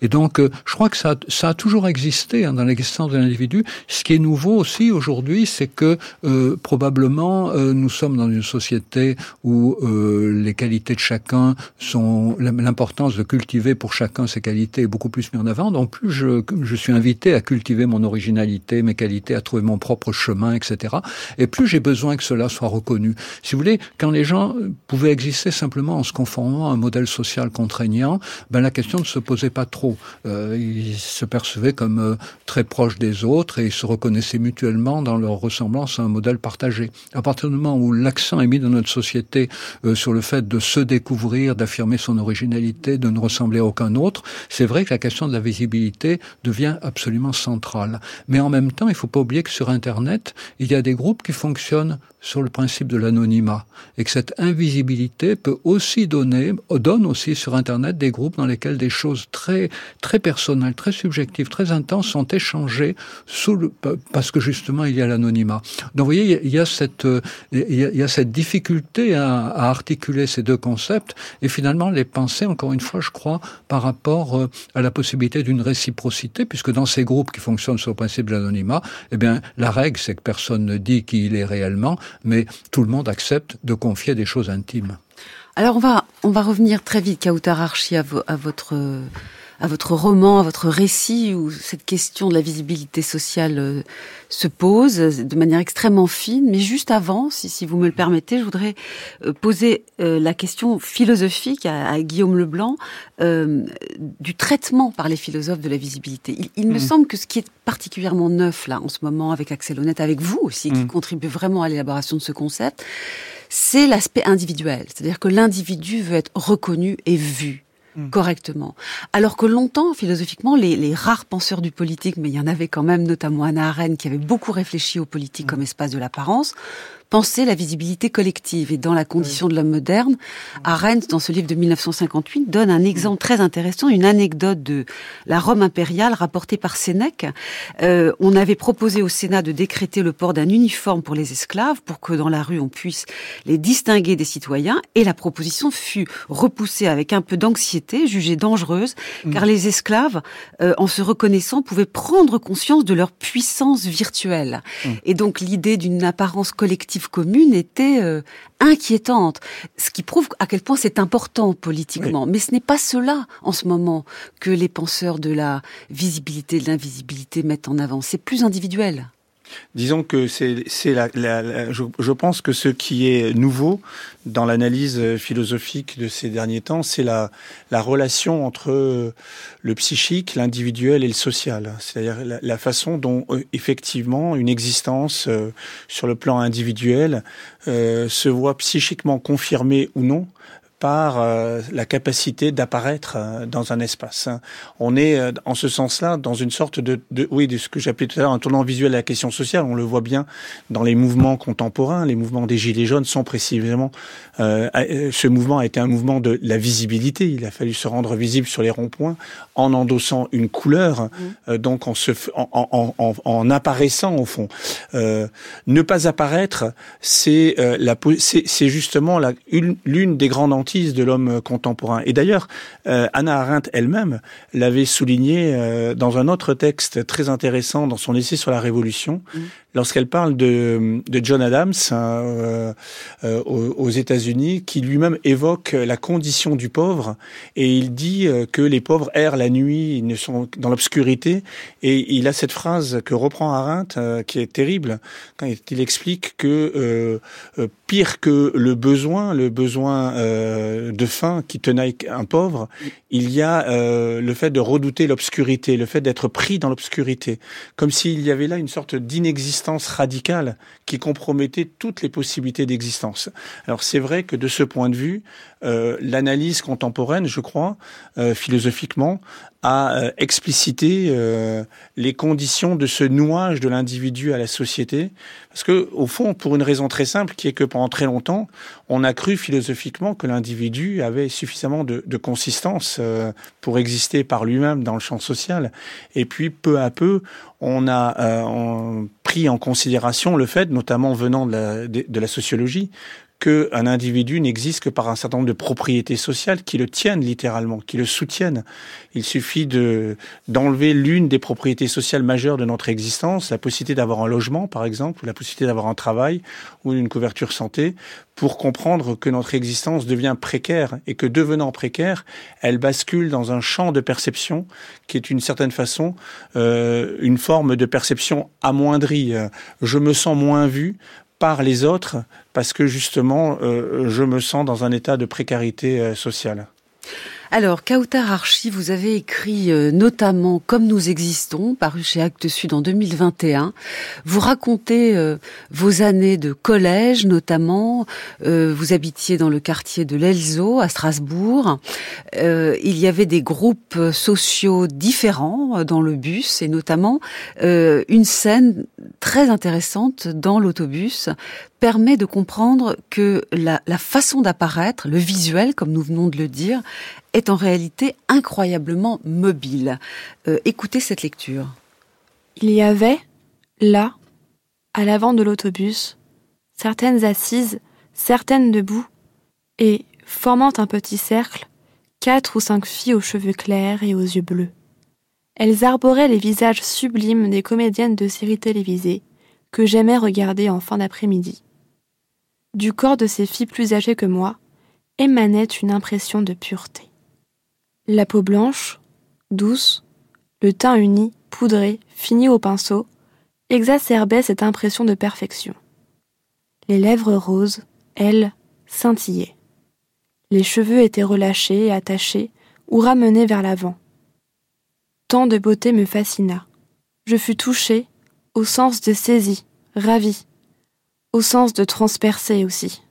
Et donc, euh, je crois que ça, ça a toujours existé hein, dans l'existence de l'individu. Ce qui est nouveau aussi aujourd'hui, c'est que euh, probablement euh, nous sommes dans une société où les qualités de chacun sont l'importance de cultiver pour chacun ses qualités est beaucoup plus mise en avant. Donc plus je, je suis invité à cultiver mon originalité, mes qualités, à trouver mon propre chemin, etc. Et plus j'ai besoin que cela soit reconnu. Si vous voulez, quand les gens pouvaient exister simplement en se conformant à un modèle social contraignant, ben la question ne se posait pas trop. Euh, ils se percevaient comme euh, très proches des autres et ils se reconnaissaient mutuellement dans leur ressemblance à un modèle partagé. À partir du moment où l'accent est mis dans notre société euh, sur le fait de se découvrir, d'affirmer son originalité, de ne ressembler à aucun autre, c'est vrai que la question de la visibilité devient absolument centrale. Mais en même temps, il ne faut pas oublier que sur Internet, il y a des groupes qui fonctionnent sur le principe de l'anonymat et que cette invisibilité peut aussi donner, donne aussi sur Internet des groupes dans lesquels des choses très, très personnelles, très subjectives, très intenses sont échangées sous le, parce que justement il y a l'anonymat. Donc vous voyez, il y a cette, il y a, cette difficulté à, à, articuler ces deux concepts et finalement les penser, encore une fois, je crois, par rapport euh, à la possibilité d'une réciprocité, puisque dans ces groupes qui fonctionnent sur le principe de l'anonymat, eh bien, la règle, c'est que personne ne dit qui il est réellement, mais tout le monde accepte de confier des choses intimes. Alors on va on va revenir très vite, Kautar Archi, à, à votre à votre roman, à votre récit, où cette question de la visibilité sociale euh, se pose de manière extrêmement fine. Mais juste avant, si, si vous me le permettez, je voudrais euh, poser euh, la question philosophique à, Guillaume Leblanc du traitement par les philosophes de la visibilité. Il, me mmh. semble que ce qui est particulièrement neuf là en ce moment avec Axel Honnête, avec vous aussi, qui mmh. contribue vraiment à l'élaboration de ce concept, c'est l'aspect individuel. C'est-à-dire que l'individu veut être reconnu et vu Mm. correctement. Alors que longtemps, philosophiquement, les, les, rares penseurs du politique, mais il y en avait quand même, notamment Anna Arendt, qui avait beaucoup réfléchi au politique mm. comme espace de l'apparence, penser la visibilité collective. Et dans la condition de l'homme moderne, Arendt, dans ce livre de 1958, donne un exemple très intéressant, une anecdote de la Rome impériale rapportée par Sénèque. Euh, on avait proposé au Sénat de décréter le port d'un uniforme pour les esclaves, pour que dans la rue on puisse les distinguer des citoyens, et la proposition fut repoussée avec un peu d'anxiété, jugée dangereuse, mmh. car les esclaves, euh, en se reconnaissant, pouvaient prendre conscience de leur puissance virtuelle. Mmh. Et donc l'idée d'une apparence collective commune était euh, inquiétante, ce qui prouve à quel point c'est important politiquement. Mais ce n'est pas cela en ce moment que les penseurs de la visibilité, de l'invisibilité mettent en avant. C'est plus individuel. Disons que c'est la, la, je, pense que ce qui est nouveau dans l'analyse philosophique de ces derniers temps, c'est la, la relation entre le psychique, l'individuel et le social. C'est-à-dire la, façon dont euh, effectivement une existence euh, sur le plan individuel euh, se voit psychiquement confirmée ou non par euh, la capacité d'apparaître euh, dans un espace. On est, euh, en ce sens-là, dans une sorte de, de, oui, de ce que j'appelais tout à l'heure un tournant visuel à la question sociale. On le voit bien dans les mouvements contemporains. Les mouvements des Gilets jaunes sont précisément... ce mouvement a été un mouvement de la visibilité. Il a fallu se rendre visible sur les ronds-points en endossant une couleur, mmh. donc en, se, en, en, en, en, apparaissant au fond. ne pas apparaître, c'est la, c'est justement l'une des grandes de l'homme contemporain. Et d'ailleurs, euh, Anna Arendt elle-même l'avait souligné euh, dans un autre texte très intéressant dans son essai sur la Révolution, mmh lorsqu'elle parle de, de, John Adams hein, euh, euh, aux, États-Unis, qui lui-même évoque la condition du pauvre, et il dit euh, que les pauvres errent la nuit, ils ne sont dans l'obscurité, et il a cette phrase que reprend Arendt, qui est terrible, quand il explique que pire que le besoin, le besoin de faim qui tenaille un pauvre, il y a le fait de redouter l'obscurité, le fait d'être pris dans l'obscurité, comme s'il y avait là une sorte d'inexistence radicale qui compromettait toutes les possibilités d'existence. Alors c'est vrai que de ce point de vue, euh, l'analyse contemporaine, je crois, euh, philosophiquement, a euh, explicité les conditions de ce nouage de l'individu à la société. Parce que, au fond, pour une raison très simple, qui est que pendant très longtemps, on a cru philosophiquement que l'individu avait suffisamment de, de consistance pour exister par lui-même dans le champ social. Et puis, peu à peu, on a on en considération le fait, notamment venant de la, de la sociologie, qu'un individu n'existe que par un certain nombre de propriétés sociales qui le tiennent littéralement, qui le soutiennent. Il suffit de d'enlever l'une des propriétés sociales majeures de notre existence, la possibilité d'avoir un logement, par exemple, ou la possibilité d'avoir un travail ou une couverture santé, pour comprendre que notre existence devient précaire et que devenant précaire, elle bascule dans un champ de perception qui est une certaine façon euh, une forme de perception amoindrie. Je me sens moins vu par les autres parce que justement, euh, je me sens dans un état de précarité euh, sociale. Alors, Kautar Archi, vous avez écrit euh, notamment Comme nous existons, paru chez Actes Sud en 2021. Vous racontez euh, vos années de collège, notamment. Euh, vous habitiez dans le quartier de l'Elzo, à Strasbourg. il y avait des groupes sociaux différents dans le bus, et notamment une scène très intéressante dans l'autobus permet de comprendre que la, façon d'apparaître, le visuel, comme nous venons de le dire, est en réalité incroyablement mobile. Euh, écoutez cette lecture. Il y avait, là, à l'avant de l'autobus, certaines assises, certaines debout, et, formant un petit cercle, quatre ou cinq filles aux cheveux clairs et aux yeux bleus. Elles arboraient les visages sublimes des comédiennes de séries télévisées que j'aimais regarder en fin d'après-midi. Du corps de ces filles plus âgées que moi émanait une impression de pureté. La peau blanche, douce, le teint uni, poudré, fini au pinceau, exacerbait cette impression de perfection. Les lèvres roses, elles, scintillaient. Les cheveux étaient relâchés, attachés ou ramenés vers l'avant. Tant de beauté me fascina. Je fus touchée, au sens de saisie, ravie, au sens de transpercée aussi.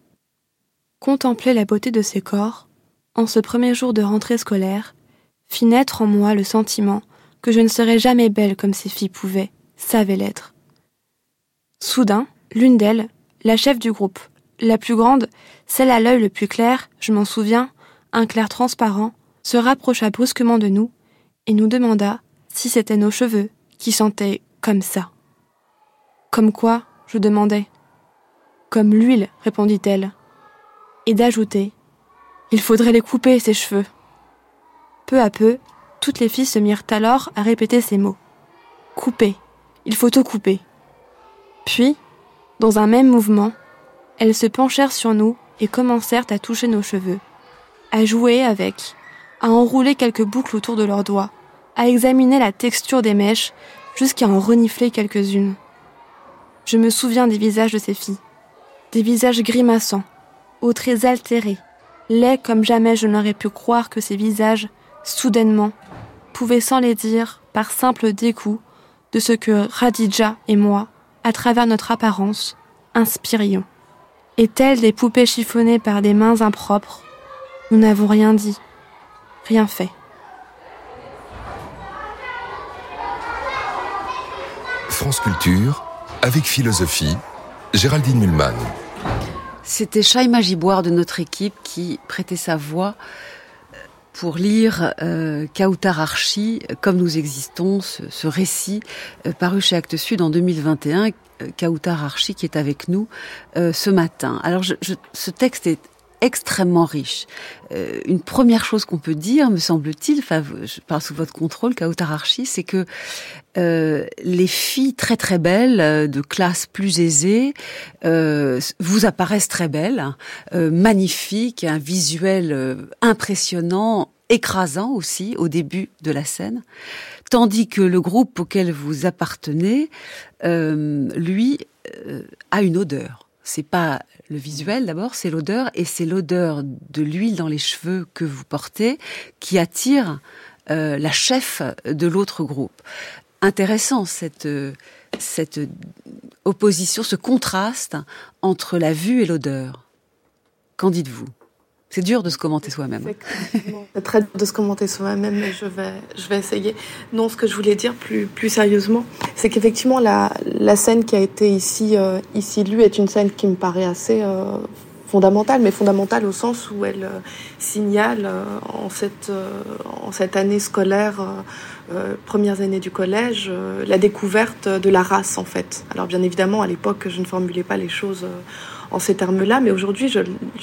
Contempler la beauté de ces corps, en ce premier jour de rentrée scolaire, fit naître en moi le sentiment que je ne serais jamais belle comme ces filles pouvaient, savaient l'être. Soudain, l'une d'elles, la chef du groupe, la plus grande, celle à l'œil le plus clair, je m'en souviens, un clair transparent, se rapprocha brusquement de nous et nous demanda si c'étaient nos cheveux qui sentaient comme ça. Comme quoi je demandai. Comme l'huile, répondit-elle. Et d'ajouter il faudrait les couper, ces cheveux. Peu à peu, toutes les filles se mirent alors à répéter ces mots. Couper. Il faut tout couper. Puis, dans un même mouvement, elles se penchèrent sur nous et commencèrent à toucher nos cheveux, à jouer avec, à enrouler quelques boucles autour de leurs doigts, à examiner la texture des mèches jusqu'à en renifler quelques-unes. Je me souviens des visages de ces filles, des visages grimaçants, aux traits altérés, laids comme jamais je n'aurais pu croire que ces visages, soudainement, pouvaient sans les dire, par simple découp, de ce que Radija et moi, à travers notre apparence, inspirions. Et telles des poupées chiffonnées par des mains impropres, nous n'avons rien dit, rien fait. France Culture, avec philosophie, Géraldine Mulman. C'était Shaima Giboire de notre équipe qui prêtait sa voix pour lire euh, Kautar Archi, Comme nous existons, ce, récit euh, paru chez Actes Sud en 2021. Euh, Kautar Archi qui est avec nous euh, ce matin. Alors ce texte est extrêmement riche. Euh, une première chose qu'on peut dire, me semble-t-il, enfin, je parle sous votre contrôle, Kautar Archi, c'est que euh, les filles très très belles, euh, de classe plus aisée, euh, vous apparaissent très belles, euh, magnifiques, un visuel euh, impressionnant, écrasant aussi au début de la scène, tandis que le groupe auquel vous appartenez, lui, a une odeur. C'est pas le visuel d'abord, c'est l'odeur, et c'est l'odeur de l'huile dans les cheveux que vous portez qui attire euh, la chef de l'autre groupe. intéressant cette cette opposition, ce contraste entre la vue et l'odeur. Qu'en dites-vous? C'est dur de se commenter soi-même. C'est très dur de se commenter soi-même, mais je vais, je vais essayer. Non, ce que je voulais dire plus, plus sérieusement, c'est qu'effectivement, la, scène qui a été ici, euh, ici lue est une scène qui me paraît assez euh, fondamentale, mais fondamentale au sens où elle euh, signale en, cette, en cette année scolaire, premières années du collège, la découverte de la race, en fait. Alors, bien évidemment, à l'époque, je ne formulais pas les choses en ces termes-là, mais aujourd'hui, je,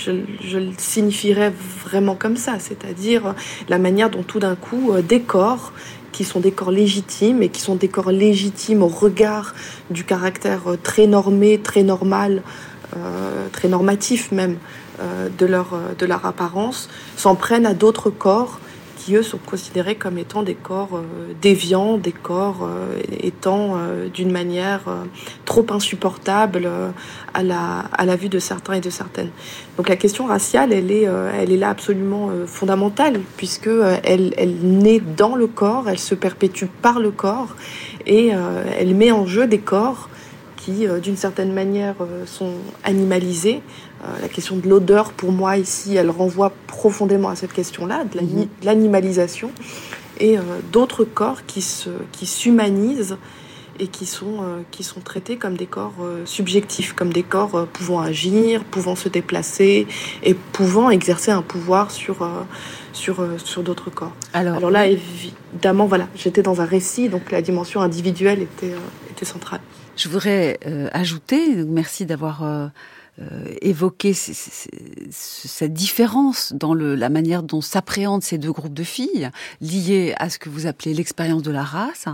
le signifierais vraiment comme ça, c'est-à-dire la manière dont tout d'un coup, euh, des corps qui sont des corps légitimes et qui sont des corps légitimes au regard du caractère euh, très normé, très normal, euh, très normatif même de, leur, de leur apparence, s'en prennent à d'autres corps qui eux sont considérés comme étant des corps euh, déviants, des corps euh, étant euh, d'une manière trop insupportable à la, à la vue de certains et de certaines. Donc la question raciale, elle est, elle est là absolument fondamentale, puisque elle, elle naît dans le corps, elle se perpétue par le corps, et elle met en jeu des corps qui, d'une certaine manière, sont animalisés, la question de l'odeur, pour moi, ici, elle renvoie profondément à cette question-là, de mhm. l'animalisation, et euh, d'autres corps qui s'humanisent qui et qui sont, euh, qui sont traités comme des corps subjectifs, comme des corps pouvant agir, pouvant se déplacer et pouvant exercer un pouvoir sur, sur, sur d'autres corps. Alors, Alors, là, évidemment, voilà, j'étais dans un récit, donc la dimension individuelle était, était centrale. Je voudrais ajouter, merci d'avoir euh, évoquer cette différence dans le, la manière dont s'appréhendent ces deux groupes de filles, liées à ce que vous appelez l'expérience de la race.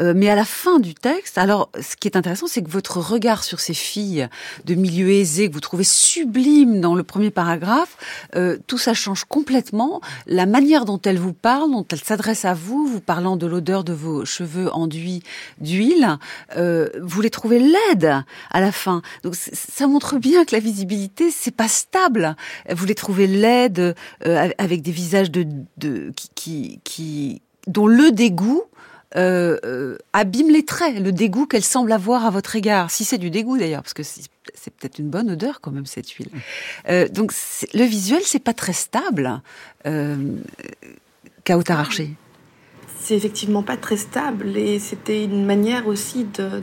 Euh, mais à la fin du texte, alors ce qui est intéressant, c'est que votre regard sur ces filles de milieu aisé que vous trouvez sublime dans le premier paragraphe, euh, tout ça change complètement. La manière dont elles vous parlent, dont elles s'adressent à vous, vous parlant de l'odeur de vos cheveux enduits d'huile, euh, vous les trouvez laides à la fin. Donc ça montre bien que la visibilité c'est pas stable. Vous les trouvez laides euh, avec des visages de, de qui, qui, dont le dégoût euh, euh, abîme les traits, le dégoût qu'elle semble avoir à votre égard. Si c'est du dégoût d'ailleurs, parce que c'est peut-être une bonne odeur quand même cette huile. Euh, donc le visuel c'est pas très stable. Euh, Archer. C'est effectivement pas très stable et c'était une manière aussi de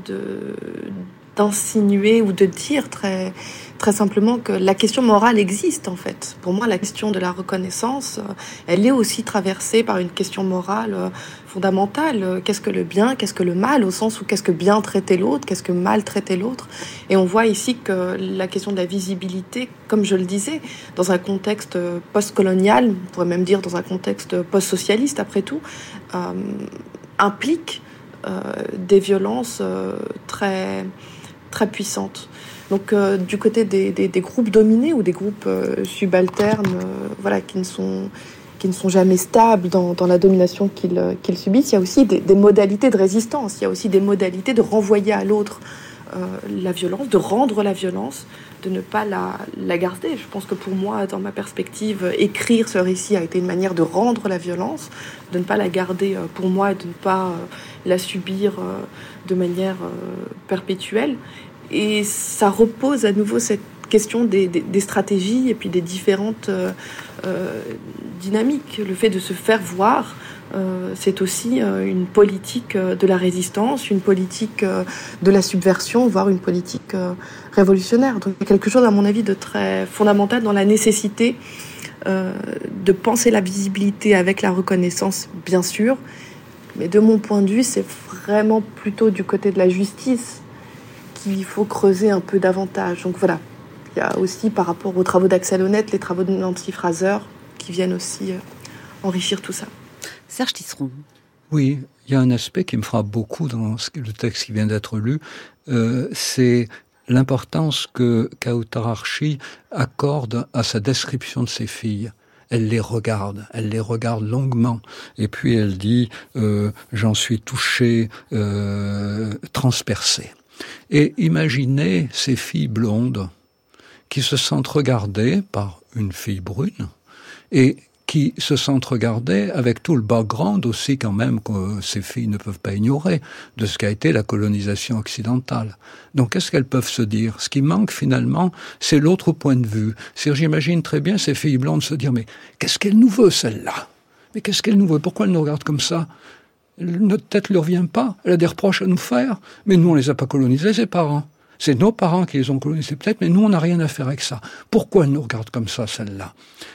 d'insinuer ou de dire très, très simplement que la question morale existe en fait. Pour moi, la question de la reconnaissance, euh, elle est aussi traversée par une question morale euh, fondamentale. Qu'est-ce que le bien, qu'est-ce que le mal, au sens où qu'est-ce que bien traiter l'autre, qu'est-ce que mal traiter l'autre. Et on voit ici que la question de la visibilité, comme je le disais, dans un contexte euh, post-colonial, on pourrait même dire dans un contexte post-socialiste après tout, implique des violences très très puissante. Donc euh, du côté des, des, groupes dominés ou des groupes euh, subalternes, euh, voilà, qui ne sont qui ne sont jamais stables dans, dans la domination qu'ils subissent, il y a aussi des, modalités de résistance, il y a aussi des modalités de renvoyer à l'autre la violence, de rendre la violence, de ne pas la, garder. Je pense que pour moi, dans ma perspective, écrire ce récit a été une manière de rendre la violence, de ne pas la garder pour moi, de ne pas la subir de manière perpétuelle. Et ça repose à nouveau cette question des, stratégies et puis des différentes euh, euh, dynamiques. Le fait de se faire voir, euh, c'est aussi une politique de la résistance, une politique de la subversion, voire une politique révolutionnaire. Donc quelque chose, à mon avis, de très fondamental dans la nécessité de penser la visibilité avec la reconnaissance, bien sûr. Mais de mon point de vue, c'est vraiment plutôt du côté de la justice qu'il faut creuser un peu davantage. Donc voilà, il y a aussi par rapport aux travaux d'Axel Honnête, les travaux de Nancy Fraser qui viennent aussi euh, enrichir tout ça. Serge Tisseron. Oui, il y a un aspect qui me frappe beaucoup dans le texte qui vient d'être lu, euh, c'est l'importance que Kautararchi accorde à sa description de ses filles elle les regarde, elle les regarde longuement, et puis elle dit euh, j'en suis touché, euh, transpercé. Et imaginez ces filles blondes qui se sentent regardées par une fille brune et qui se sentent regardées avec tout le background aussi quand même que ces filles ne peuvent pas ignorer de ce qu'a été la colonisation occidentale. Donc qu'est-ce qu'elles peuvent se dire? Ce qui manque finalement, c'est l'autre point de vue. C'est j'imagine très bien ces filles blondes se dire mais qu'est-ce qu'elle nous veut celle-là Mais qu'est-ce qu'elle nous veut Pourquoi elle nous regarde comme ça? Notre tête ne lui revient pas. Elle a des reproches à nous faire. Mais nous on les a pas colonisés, ses parents. C'est nos parents qui les ont colonisés peut-être, mais nous, on n'a rien à faire avec ça. Pourquoi elle nous regarde comme ça, celle-là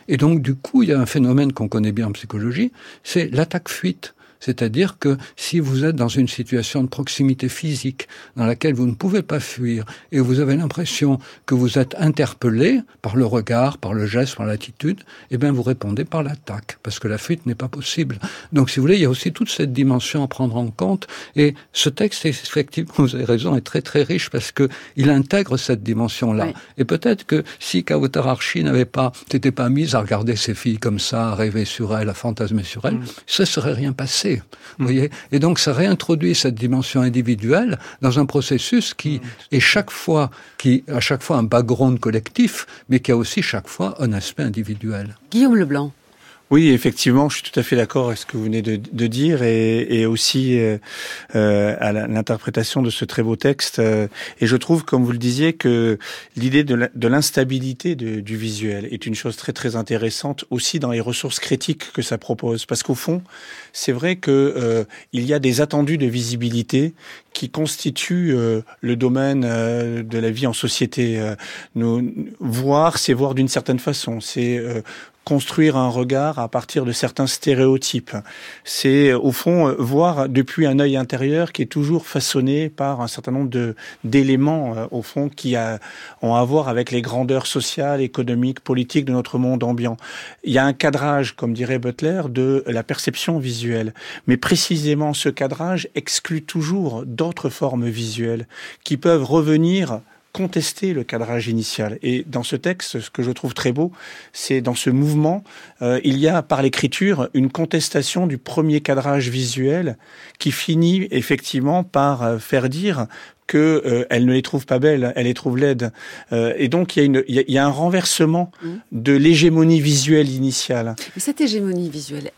Et donc, du coup, il y a un phénomène qu'on connaît bien en psychologie, c'est l'attaque-fuite. C'est-à-dire que si vous êtes dans une situation de proximité physique dans laquelle vous ne pouvez pas fuir et vous avez l'impression que vous êtes interpellé par le regard, par le geste, par l'attitude, eh bien vous répondez par l'attaque parce que la fuite n'est pas possible. Donc si vous voulez, il y a aussi toute cette dimension à prendre en compte et ce texte effectivement, (laughs) vous avez raison, est très très riche parce que il intègre cette dimension-là. Et peut-être que si Kawatarashi n'avait pas, s'était pas mise à regarder ses filles comme ça, à rêver sur elles, à fantasmer sur elles, mm. ça serait rien passé. Vous voyez Et donc ça réintroduit cette dimension individuelle dans un processus qui est chaque fois, qui a chaque fois un background collectif, mais qui a aussi chaque fois un aspect individuel. Guillaume Leblanc. Oui, effectivement, je suis tout à fait d'accord avec ce que vous venez de, de dire et, et aussi euh, euh à l'interprétation de ce très beau texte. Euh, et je trouve, comme vous le disiez, que l'idée de l'instabilité du visuel est une chose très très intéressante aussi dans les ressources critiques que ça propose. Parce qu'au fond, c'est vrai que euh, il y a des attendus de visibilité qui constituent le domaine de la vie en société. nous voir, c'est voir d'une certaine façon. C'est construire un regard à partir de certains stéréotypes. C'est au fond voir depuis un œil intérieur qui est toujours façonné par un certain nombre d'éléments euh, au fond qui ont à voir avec les grandeurs sociales, économiques, politiques de notre monde ambiant. Il y a un cadrage, comme dirait Butler, de la perception visuelle, mais précisément ce cadrage exclut toujours d'autres formes visuelles qui peuvent revenir contester le cadrage initial. Et dans ce texte, ce que je trouve très beau, c'est dans ce mouvement, euh, il y a par l'écriture une contestation du premier cadrage visuel qui finit effectivement par euh, faire dire que euh, elle ne les trouve pas belles, elle les trouve laides. et donc il y a, une, il y a, un renversement mmh. de l'hégémonie visuelle initiale. Mais cette hégémonie visuelle,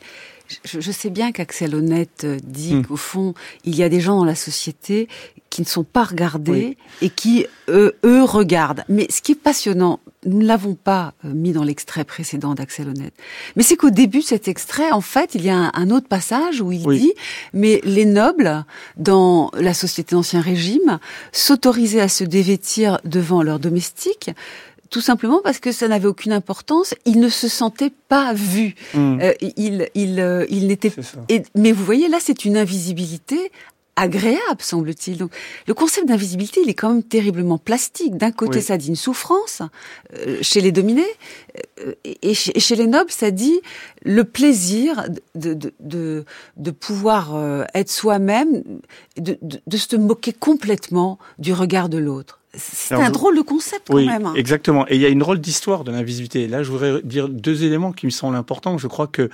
je, sais bien qu'Axel Honnête euh, dit hmm. qu'au fond, il y a des gens dans la société qui ne sont pas regardés et qui, eux, eux, regardent. Mais ce qui est passionnant, nous ne l'avons pas euh, mis dans l'extrait précédent d'Axel Honnête, mais c'est qu'au début de cet extrait, en fait, il y a un, autre passage où il dit, mais les nobles, dans la société d'Ancien Régime, s'autorisaient à se dévêtir devant leurs domestiques, tout simplement parce que ça n'avait aucune importance. Il ne se sentait pas vu. Hmm. Euh, il, il, euh, il n'était. Mais vous voyez, là, c'est une invisibilité agréable, semble-t-il. Donc, le concept d'invisibilité, il est quand même terriblement plastique. D'un côté, ça dit une souffrance euh, chez les dominés, et, chez, les nobles, ça dit le plaisir de, de, de, de pouvoir être soi-même, de, de se moquer complètement du regard de l'autre. C'est un drôle de concept quand même. Hein. Exactement. Et il y a une drôle d'histoire de l'invisibilité. Là, je voudrais dire deux éléments qui me semblent importants. Je crois que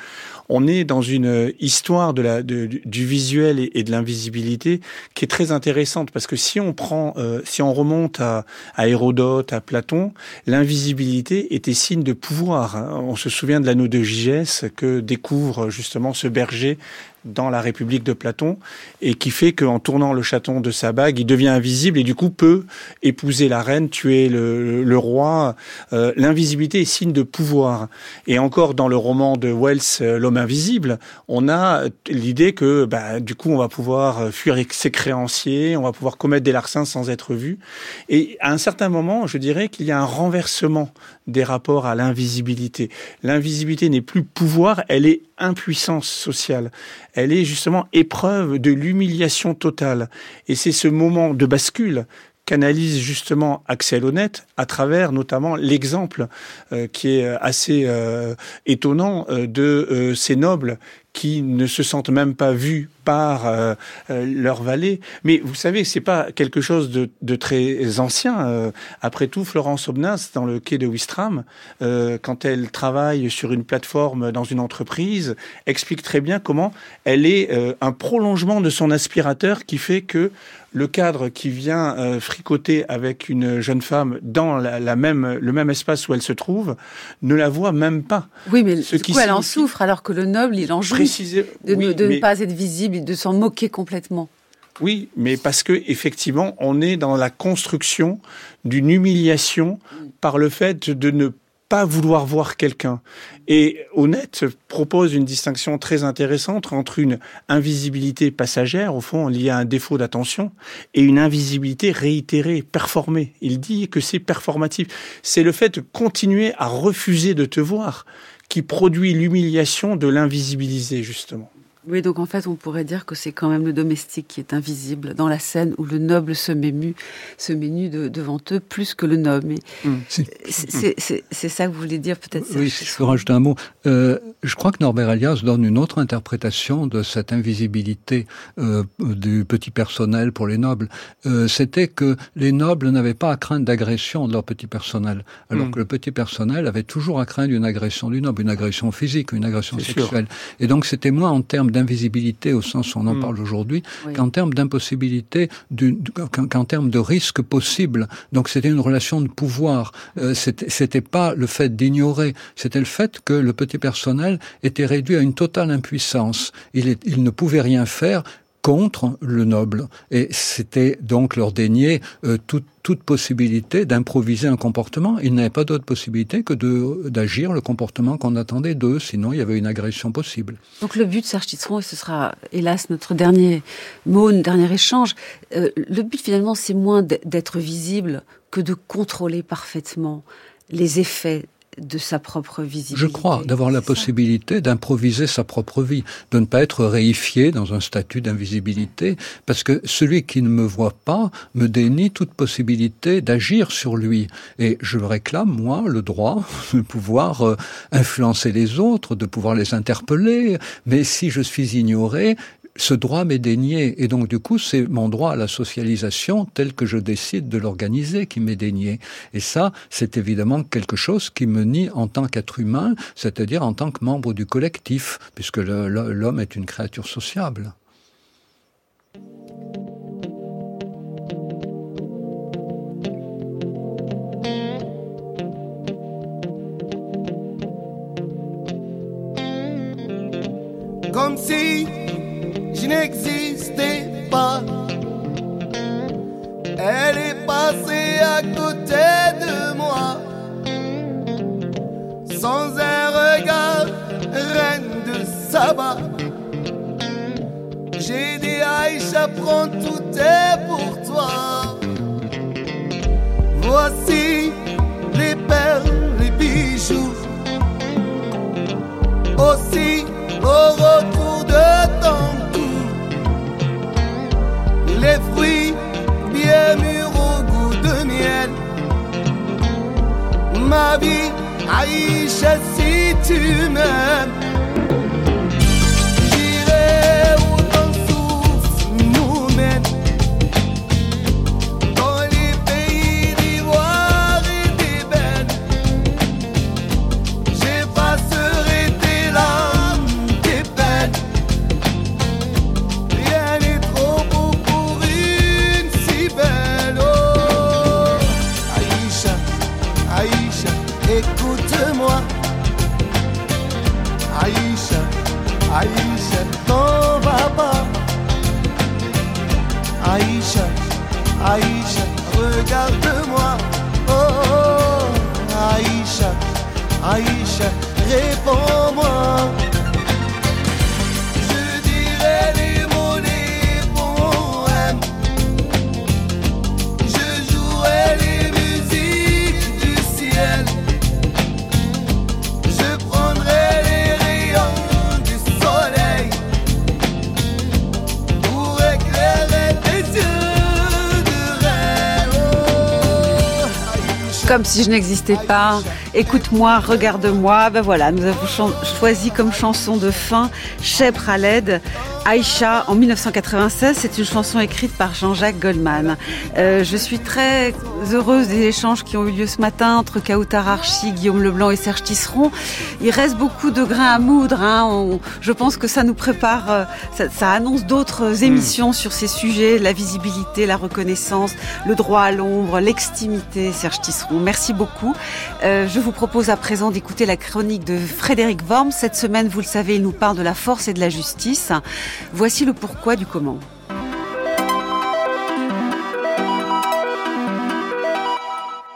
on est dans une histoire de la, de, du visuel et, de l'invisibilité qui est très intéressante parce que si on prend, euh, si on remonte à, à Hérodote, à Platon, l'invisibilité était signe de pouvoir. Hein. On se souvient de l'anneau de Gigès que découvre justement ce berger dans la République de Platon et qui fait qu'en tournant le chaton de sa bague, il devient invisible et du coup peut épouser la reine, tuer le, le roi. Euh, L'invisibilité est signe de pouvoir. Et encore dans le roman de Wells, euh, L'homme invisible, on a l'idée que bah, du coup on va pouvoir fuir ses créanciers, on va pouvoir commettre des larcins sans être vu. Et à un certain moment, je dirais qu'il y a un renversement des rapports à l'invisibilité. L'invisibilité n'est plus pouvoir, elle est impuissance sociale. Elle est justement épreuve de l'humiliation totale. Et c'est ce moment de bascule qu'analyse justement Axel Honnête à travers notamment l'exemple euh, qui est assez euh, étonnant euh, de ces nobles qui ne se sentent même pas vus par euh, euh, leur vallée. Mais vous savez, c'est pas quelque chose de, de très ancien. Euh, après tout, Florence Aubenas, dans le quai de Wistram, quand elle travaille sur une plateforme dans une entreprise, explique très bien comment elle est un prolongement de son aspirateur qui fait que le cadre qui vient euh, fricoter avec une jeune femme dans la, même, le même espace où elle se trouve ne la voit même pas. Oui, mais Ce du coup, elle en souffre alors que le noble, il en joue de, ne pas être visible de s'en moquer complètement. Oui, mais parce que effectivement, on est dans la construction d'une humiliation par le fait de ne pas vouloir voir quelqu'un. Et Honnête propose une distinction très intéressante entre une invisibilité passagère, au fond liée à un défaut d'attention, et une invisibilité réitérée, performée. Il dit que c'est performatif. C'est le fait de continuer à refuser de te voir qui produit l'humiliation de l'invisibiliser, justement. Oui, donc en fait, on pourrait dire que c'est quand même le domestique qui est invisible dans la scène où le noble se met nu, se met nu devant eux plus que le noble. Hum. C'est ça que vous voulez dire peut-être Oui, je peux rajouter un mot. Euh, je crois que Norbert Elias donne une autre interprétation de cette invisibilité euh, du petit personnel pour les nobles. Euh, C'était que les nobles n'avaient pas à craindre d'agression de leur petit personnel, alors hum. que le petit personnel avait toujours à craindre une agression du noble, une agression physique, une agression sexuelle. Et donc c'était moins en termes d'invisibilité au sens où on en mm. parle aujourd'hui, qu'en termes d'impossibilité, qu'en termes de risque possible. Donc c'était une relation de pouvoir. Euh, c'était pas le fait d'ignorer, c'était le fait que le petit personnel était réduit à une totale impuissance. Il, il ne pouvait rien faire contre le noble. Et c'était donc leur dénier euh, toute, toute possibilité d'improviser un comportement. Ils n'avaient pas d'autre possibilité que d'agir le comportement qu'on attendait d'eux, sinon il y avait une agression possible. Donc le but, Serge et ce sera hélas notre dernier mot, notre dernier échange, euh, le but finalement c'est moins d'être visible que de contrôler parfaitement les effets de sa propre visibilité. Je crois, d'avoir la possibilité d'improviser sa propre vie, de ne pas être réifié dans un statut d'invisibilité, parce que celui qui ne me voit pas me dénie toute possibilité d'agir sur lui. Et je réclame, moi, le droit (laughs) de pouvoir euh, influencer les autres, de pouvoir les interpeller, mais si je suis ignoré, ce droit m'est dénié. Et donc, du coup, c'est mon droit à la socialisation tel que je décide de l'organiser qui m'est dénié. Et ça, c'est évidemment quelque chose qui me nie en tant qu'être humain, c'est-à-dire en tant que membre du collectif, puisque l'homme est une créature sociable. Je n'existais pas. Elle est passée à côté de moi, sans un regard, reine de sabbat. J'ai dit Aïcha, prends tout est pour toi. Voici les perles, les bijoux, aussi au retour de ton les fruits bien mûrs au goût de miel. Ma vie, Aïcha, si tu m'aimes. Aïcha, regarde-moi. Oh, Aïcha, Aïcha, réponds-moi. Comme si je n'existais pas. Écoute-moi, regarde-moi. Ben voilà, nous avons choisi comme chanson de fin Cheb Khaled. Aïcha en 1996, c'est une chanson écrite par Jean-Jacques Goldman. Euh, je suis très heureuse des échanges qui ont eu lieu ce matin entre Kautar Archi, Guillaume Leblanc et Serge Tisseron. Il reste beaucoup de grains à moudre. Hein. je pense que ça nous prépare, euh, ça, annonce d'autres hmm. émissions sur ces sujets, la visibilité, la reconnaissance, le droit à l'ombre, l'extimité. Serge Tisseron, merci beaucoup. Euh, je vous propose à présent d'écouter la chronique de Frédéric Worm. Cette semaine, vous le savez, il nous parle de la force et de la justice. Voici le pourquoi du comment.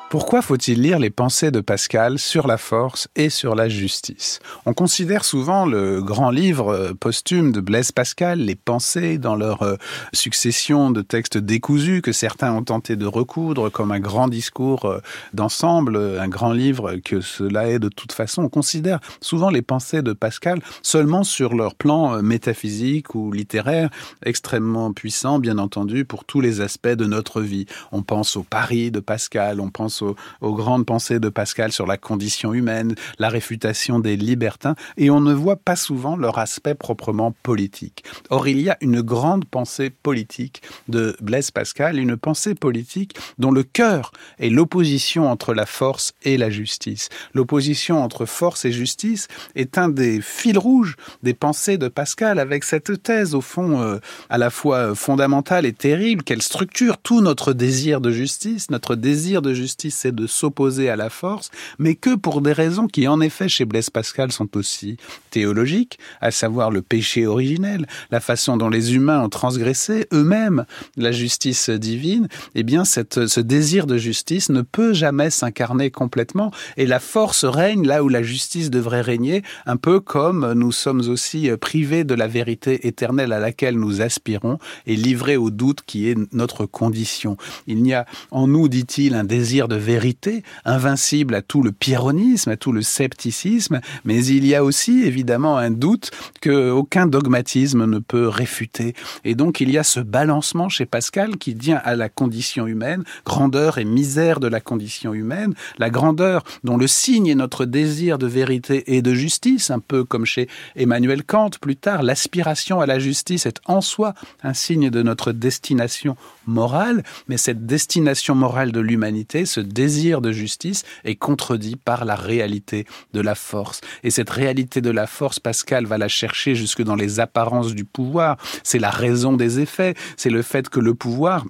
Pourquoi faut-il lire les pensées de Pascal sur la force et sur la justice? On considère souvent le grand livre euh, posthume de Blaise Pascal, les pensées, dans leur euh, succession de textes décousus que certains ont tenté de recoudre comme un grand discours euh, d'ensemble, un grand livre que cela est de toute façon. On considère souvent les pensées de Pascal seulement sur leur plan métaphysique ou littéraire, extrêmement puissant, bien entendu, pour tous les aspects de notre vie. On pense au Paris de Pascal, on pense aux, grandes pensées de Pascal sur la condition humaine, la réfutation des libertins, et on ne voit pas souvent leur aspect proprement politique. Or, il y a une grande pensée politique de Blaise Pascal, une pensée politique dont le cœur est l'opposition entre la force et la justice. L'opposition entre force et justice est un des fils rouges des pensées de Pascal, avec cette thèse, au fond, euh, à la fois fondamentale et terrible, qu'elle structure tout notre désir de justice, notre désir de justice c'est de s'opposer à la force, mais que pour des raisons qui, en effet, chez Blaise Pascal sont aussi théologiques, à savoir le péché originel, la façon dont les humains ont transgressé eux-mêmes la justice divine, eh bien, cette, ce désir de justice ne peut jamais s'incarner complètement, et la force règne là où la justice devrait régner, un peu comme nous sommes aussi privés de la vérité éternelle à laquelle nous aspirons et livrés au doute qui est notre condition. Il n'y a en nous, dit-il, un désir de vérité, invincible à tout le pyrrhonisme, à tout le scepticisme, mais il y a aussi évidemment un doute que aucun dogmatisme ne peut réfuter. Et donc il y a ce balancement chez Pascal qui tient à la condition humaine, grandeur et misère de la condition humaine, la grandeur dont le signe est notre désir de vérité et de justice, un peu comme chez Emmanuel Kant plus tard, l'aspiration à la justice est en soi un signe de notre destination morale, mais cette destination morale de l'humanité, ce désir de justice est contredit par la réalité de la force. Et cette réalité de la force, Pascal va la chercher jusque dans les apparences du pouvoir. C'est la raison des effets, c'est le fait que le pouvoir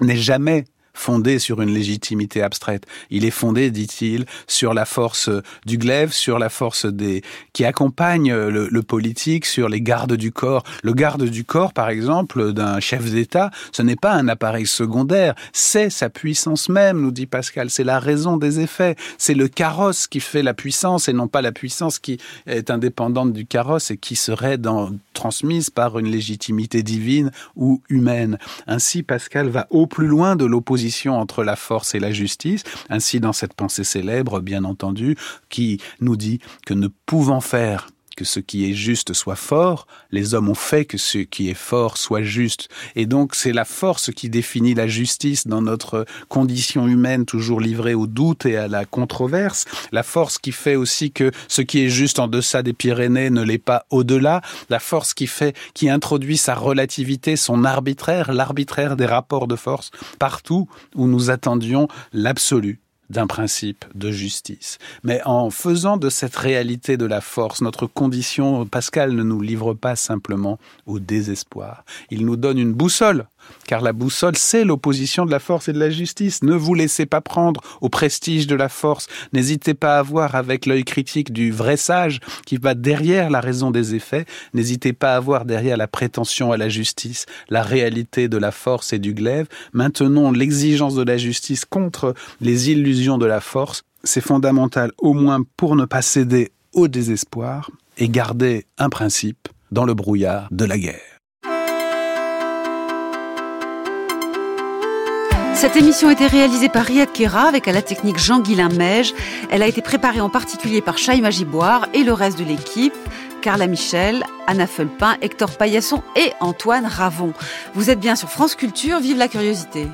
n'est jamais fondé sur une légitimité abstraite. Il est fondé, dit-il, sur la force du glaive, sur la force des qui accompagne le, le, politique, sur les gardes du corps. Le garde du corps, par exemple, d'un chef d'État, ce n'est pas un appareil secondaire, c'est sa puissance même, nous dit Pascal. C'est la raison des effets. C'est le carrosse qui fait la puissance et non pas la puissance qui est indépendante du carrosse et qui serait transmise par une légitimité divine ou humaine. Ainsi, Pascal va au plus loin de l'opposition entre la force et la justice, ainsi dans cette pensée célèbre, bien entendu, qui nous dit que ne pouvant faire que ce qui est juste soit fort, les hommes ont fait que ce qui est fort soit juste. Et donc c'est la force qui définit la justice dans notre condition humaine toujours livrée au doute et à la controverse, la force qui fait aussi que ce qui est juste en deçà des Pyrénées ne l'est pas au-delà, la force qui fait, qui introduit sa relativité, son arbitraire, l'arbitraire des rapports de force partout où nous attendions l'absolu d'un principe de justice. Mais en faisant de cette réalité de la force notre condition, Pascal ne nous livre pas simplement au désespoir. Il nous donne une boussole car la boussole, c'est l'opposition de la force et de la justice. Ne vous laissez pas prendre au prestige de la force. N'hésitez pas à voir avec l'œil critique du vrai sage qui va derrière la raison des effets. N'hésitez pas à voir derrière la prétention à la justice, la réalité de la force et du glaive. Maintenons l'exigence de la justice contre les illusions de la force. C'est fondamental au moins pour ne pas céder au désespoir et garder un principe dans le brouillard de la guerre. Cette émission a été réalisée par Riyad Kera avec à la technique Jean-Guilain Meige. Elle a été préparée en particulier par Chaïma Giboire et le reste de l'équipe. Carla Michel, Anna Fulpin, Hector Paillasson et Antoine Ravon. Vous êtes bien sur France Culture, vive la curiosité.